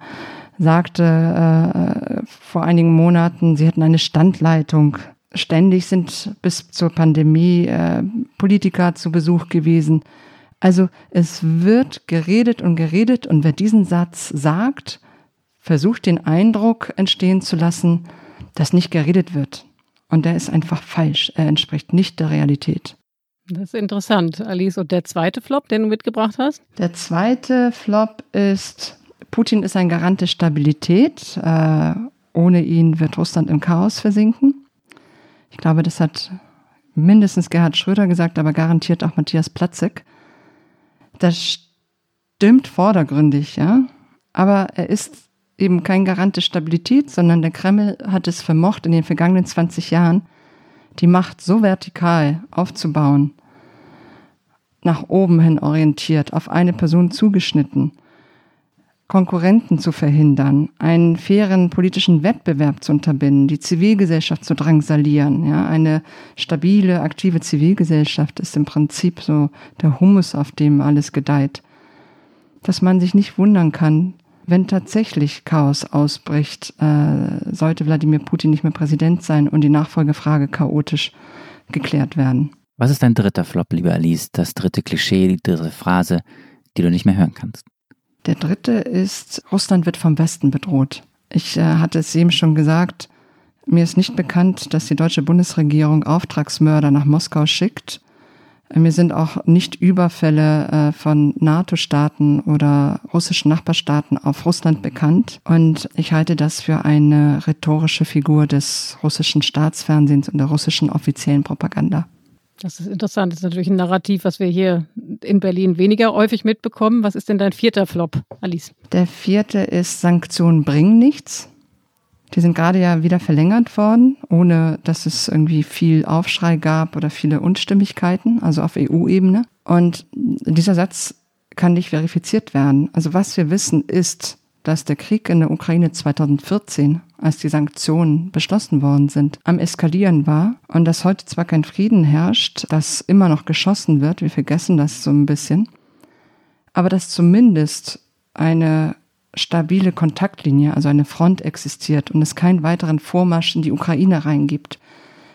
sagte äh, vor einigen Monaten, sie hätten eine Standleitung. Ständig sind bis zur Pandemie äh, Politiker zu Besuch gewesen. Also es wird geredet und geredet und wer diesen Satz sagt, versucht den Eindruck entstehen zu lassen, dass nicht geredet wird. Und der ist einfach falsch. Er entspricht nicht der Realität. Das ist interessant, Alice. Und der zweite Flop, den du mitgebracht hast? Der zweite Flop ist Putin ist ein Garant der Stabilität. Äh, ohne ihn wird Russland im Chaos versinken. Ich glaube, das hat mindestens Gerhard Schröder gesagt, aber garantiert auch Matthias Platzek. Das stimmt vordergründig, ja. Aber er ist eben kein Garant der Stabilität, sondern der Kreml hat es vermocht, in den vergangenen 20 Jahren die Macht so vertikal aufzubauen, nach oben hin orientiert, auf eine Person zugeschnitten, Konkurrenten zu verhindern, einen fairen politischen Wettbewerb zu unterbinden, die Zivilgesellschaft zu drangsalieren. Ja, eine stabile, aktive Zivilgesellschaft ist im Prinzip so der Humus, auf dem alles gedeiht. Dass man sich nicht wundern kann, wenn tatsächlich Chaos ausbricht, äh, sollte Wladimir Putin nicht mehr Präsident sein und die Nachfolgefrage chaotisch geklärt werden. Was ist dein dritter Flop, lieber Alice? Das dritte Klischee, die dritte Phrase, die du nicht mehr hören kannst? Der dritte ist, Russland wird vom Westen bedroht. Ich äh, hatte es eben schon gesagt, mir ist nicht bekannt, dass die deutsche Bundesregierung Auftragsmörder nach Moskau schickt. Mir sind auch nicht Überfälle äh, von NATO-Staaten oder russischen Nachbarstaaten auf Russland bekannt. Und ich halte das für eine rhetorische Figur des russischen Staatsfernsehens und der russischen offiziellen Propaganda. Das ist interessant. Das ist natürlich ein Narrativ, was wir hier in Berlin weniger häufig mitbekommen. Was ist denn dein vierter Flop, Alice? Der vierte ist, Sanktionen bringen nichts. Die sind gerade ja wieder verlängert worden, ohne dass es irgendwie viel Aufschrei gab oder viele Unstimmigkeiten, also auf EU-Ebene. Und dieser Satz kann nicht verifiziert werden. Also was wir wissen ist, dass der Krieg in der Ukraine 2014, als die Sanktionen beschlossen worden sind, am Eskalieren war und dass heute zwar kein Frieden herrscht, dass immer noch geschossen wird, wir vergessen das so ein bisschen, aber dass zumindest eine stabile Kontaktlinie, also eine Front existiert und es keinen weiteren Vormarsch in die Ukraine reingibt.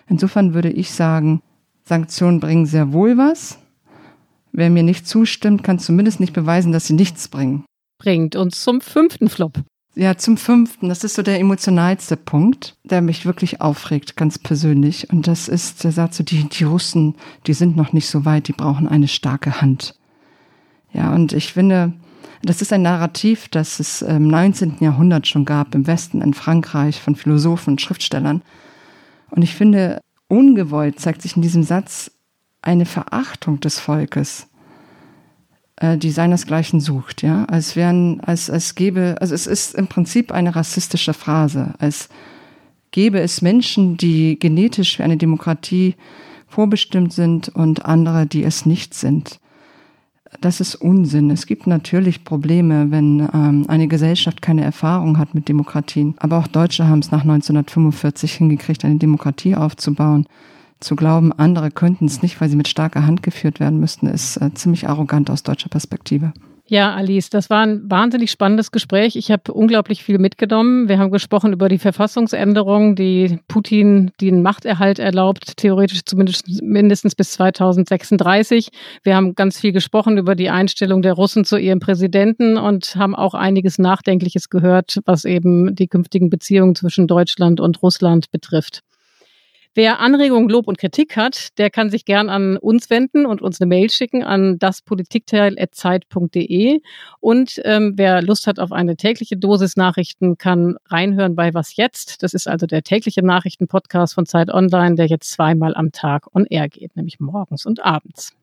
Insofern würde ich sagen, Sanktionen bringen sehr wohl was. Wer mir nicht zustimmt, kann zumindest nicht beweisen, dass sie nichts bringen bringt uns zum fünften Flop. Ja, zum fünften. Das ist so der emotionalste Punkt, der mich wirklich aufregt, ganz persönlich. Und das ist der Satz, die, die Russen, die sind noch nicht so weit, die brauchen eine starke Hand. Ja, und ich finde, das ist ein Narrativ, das es im 19. Jahrhundert schon gab, im Westen, in Frankreich, von Philosophen und Schriftstellern. Und ich finde, ungewollt zeigt sich in diesem Satz eine Verachtung des Volkes äh, die seinesgleichen sucht, ja, als wären, als, als gäbe, also es ist im Prinzip eine rassistische Phrase, als gäbe es Menschen, die genetisch für eine Demokratie vorbestimmt sind und andere, die es nicht sind. Das ist Unsinn. Es gibt natürlich Probleme, wenn ähm, eine Gesellschaft keine Erfahrung hat mit Demokratien. Aber auch Deutsche haben es nach 1945 hingekriegt, eine Demokratie aufzubauen zu glauben, andere könnten es nicht, weil sie mit starker Hand geführt werden müssten, ist äh, ziemlich arrogant aus deutscher Perspektive. Ja, Alice, das war ein wahnsinnig spannendes Gespräch. Ich habe unglaublich viel mitgenommen. Wir haben gesprochen über die Verfassungsänderung, die Putin den Machterhalt erlaubt, theoretisch zumindest mindestens bis 2036. Wir haben ganz viel gesprochen über die Einstellung der Russen zu ihrem Präsidenten und haben auch einiges Nachdenkliches gehört, was eben die künftigen Beziehungen zwischen Deutschland und Russland betrifft. Wer Anregungen, Lob und Kritik hat, der kann sich gern an uns wenden und uns eine Mail schicken an daspolitikteil.zeit.de. Und ähm, wer Lust hat auf eine tägliche Dosis Nachrichten, kann reinhören bei Was Jetzt. Das ist also der tägliche Nachrichtenpodcast von Zeit Online, der jetzt zweimal am Tag on air geht, nämlich morgens und abends.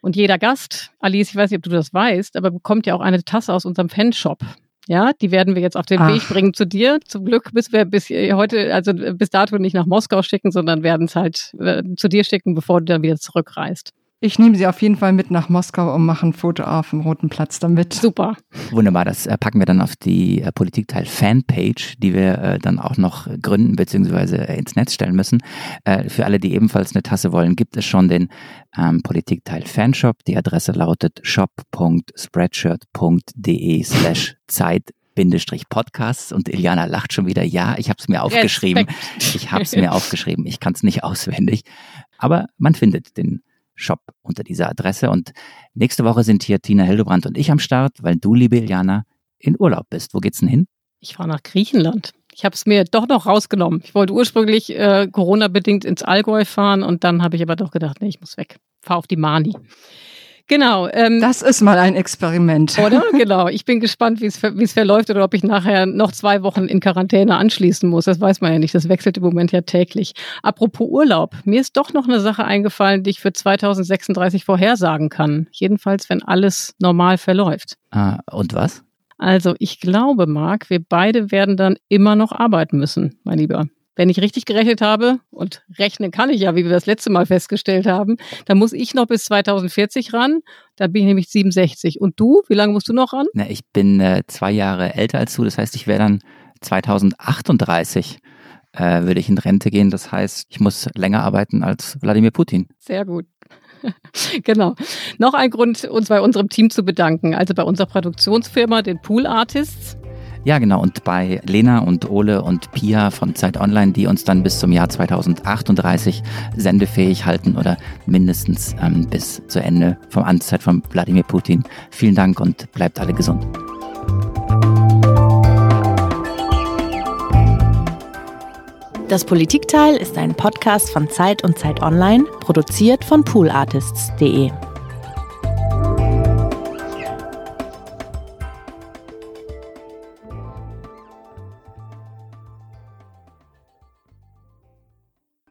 Und jeder Gast, Alice, ich weiß nicht, ob du das weißt, aber bekommt ja auch eine Tasse aus unserem Fanshop. Ja, die werden wir jetzt auf den Ach. Weg bringen zu dir. Zum Glück bis wir bis heute, also bis dato nicht nach Moskau schicken, sondern werden es halt äh, zu dir schicken, bevor du dann wieder zurückreist. Ich nehme sie auf jeden Fall mit nach Moskau und mache ein Foto auf dem Roten Platz damit. Super. Wunderbar, das äh, packen wir dann auf die äh, Politikteil Fanpage, die wir äh, dann auch noch gründen bzw. ins Netz stellen müssen. Für alle, die ebenfalls eine Tasse wollen, gibt es schon den ähm, Politikteil Fanshop. Die Adresse lautet shop.spreadshirt.de slash Zeit Bindestrich Podcasts und Iliana lacht schon wieder. Ja, ich habe es mir aufgeschrieben. Respekt. Ich habe es mir aufgeschrieben. Ich kann es nicht auswendig. Aber man findet den Shop unter dieser Adresse. Und nächste Woche sind hier Tina Hildebrand und ich am Start, weil du, liebe Iliana, in Urlaub bist. Wo geht's denn hin? Ich fahre nach Griechenland. Ich habe es mir doch noch rausgenommen. Ich wollte ursprünglich äh, Corona-bedingt ins Allgäu fahren und dann habe ich aber doch gedacht, nee, ich muss weg. Fahr auf die Mani. Genau. Ähm, das ist mal ein Experiment. Oder? Genau. Ich bin gespannt, wie es verläuft oder ob ich nachher noch zwei Wochen in Quarantäne anschließen muss. Das weiß man ja nicht. Das wechselt im Moment ja täglich. Apropos Urlaub. Mir ist doch noch eine Sache eingefallen, die ich für 2036 vorhersagen kann. Jedenfalls, wenn alles normal verläuft. Ah, und was? Also, ich glaube, Marc, wir beide werden dann immer noch arbeiten müssen, mein Lieber wenn ich richtig gerechnet habe, und rechnen kann ich ja, wie wir das letzte Mal festgestellt haben, dann muss ich noch bis 2040 ran. Da bin ich nämlich 67. Und du, wie lange musst du noch ran? Na, ich bin äh, zwei Jahre älter als du. Das heißt, ich wäre dann 2038 äh, würde ich in Rente gehen. Das heißt, ich muss länger arbeiten als Wladimir Putin. Sehr gut. genau. Noch ein Grund, uns bei unserem Team zu bedanken. Also bei unserer Produktionsfirma, den Pool Artists. Ja, genau. Und bei Lena und Ole und Pia von Zeit Online, die uns dann bis zum Jahr 2038 sendefähig halten oder mindestens ähm, bis zu Ende vom Amtszeit von Wladimir Putin. Vielen Dank und bleibt alle gesund. Das Politikteil ist ein Podcast von Zeit und Zeit Online, produziert von poolartists.de.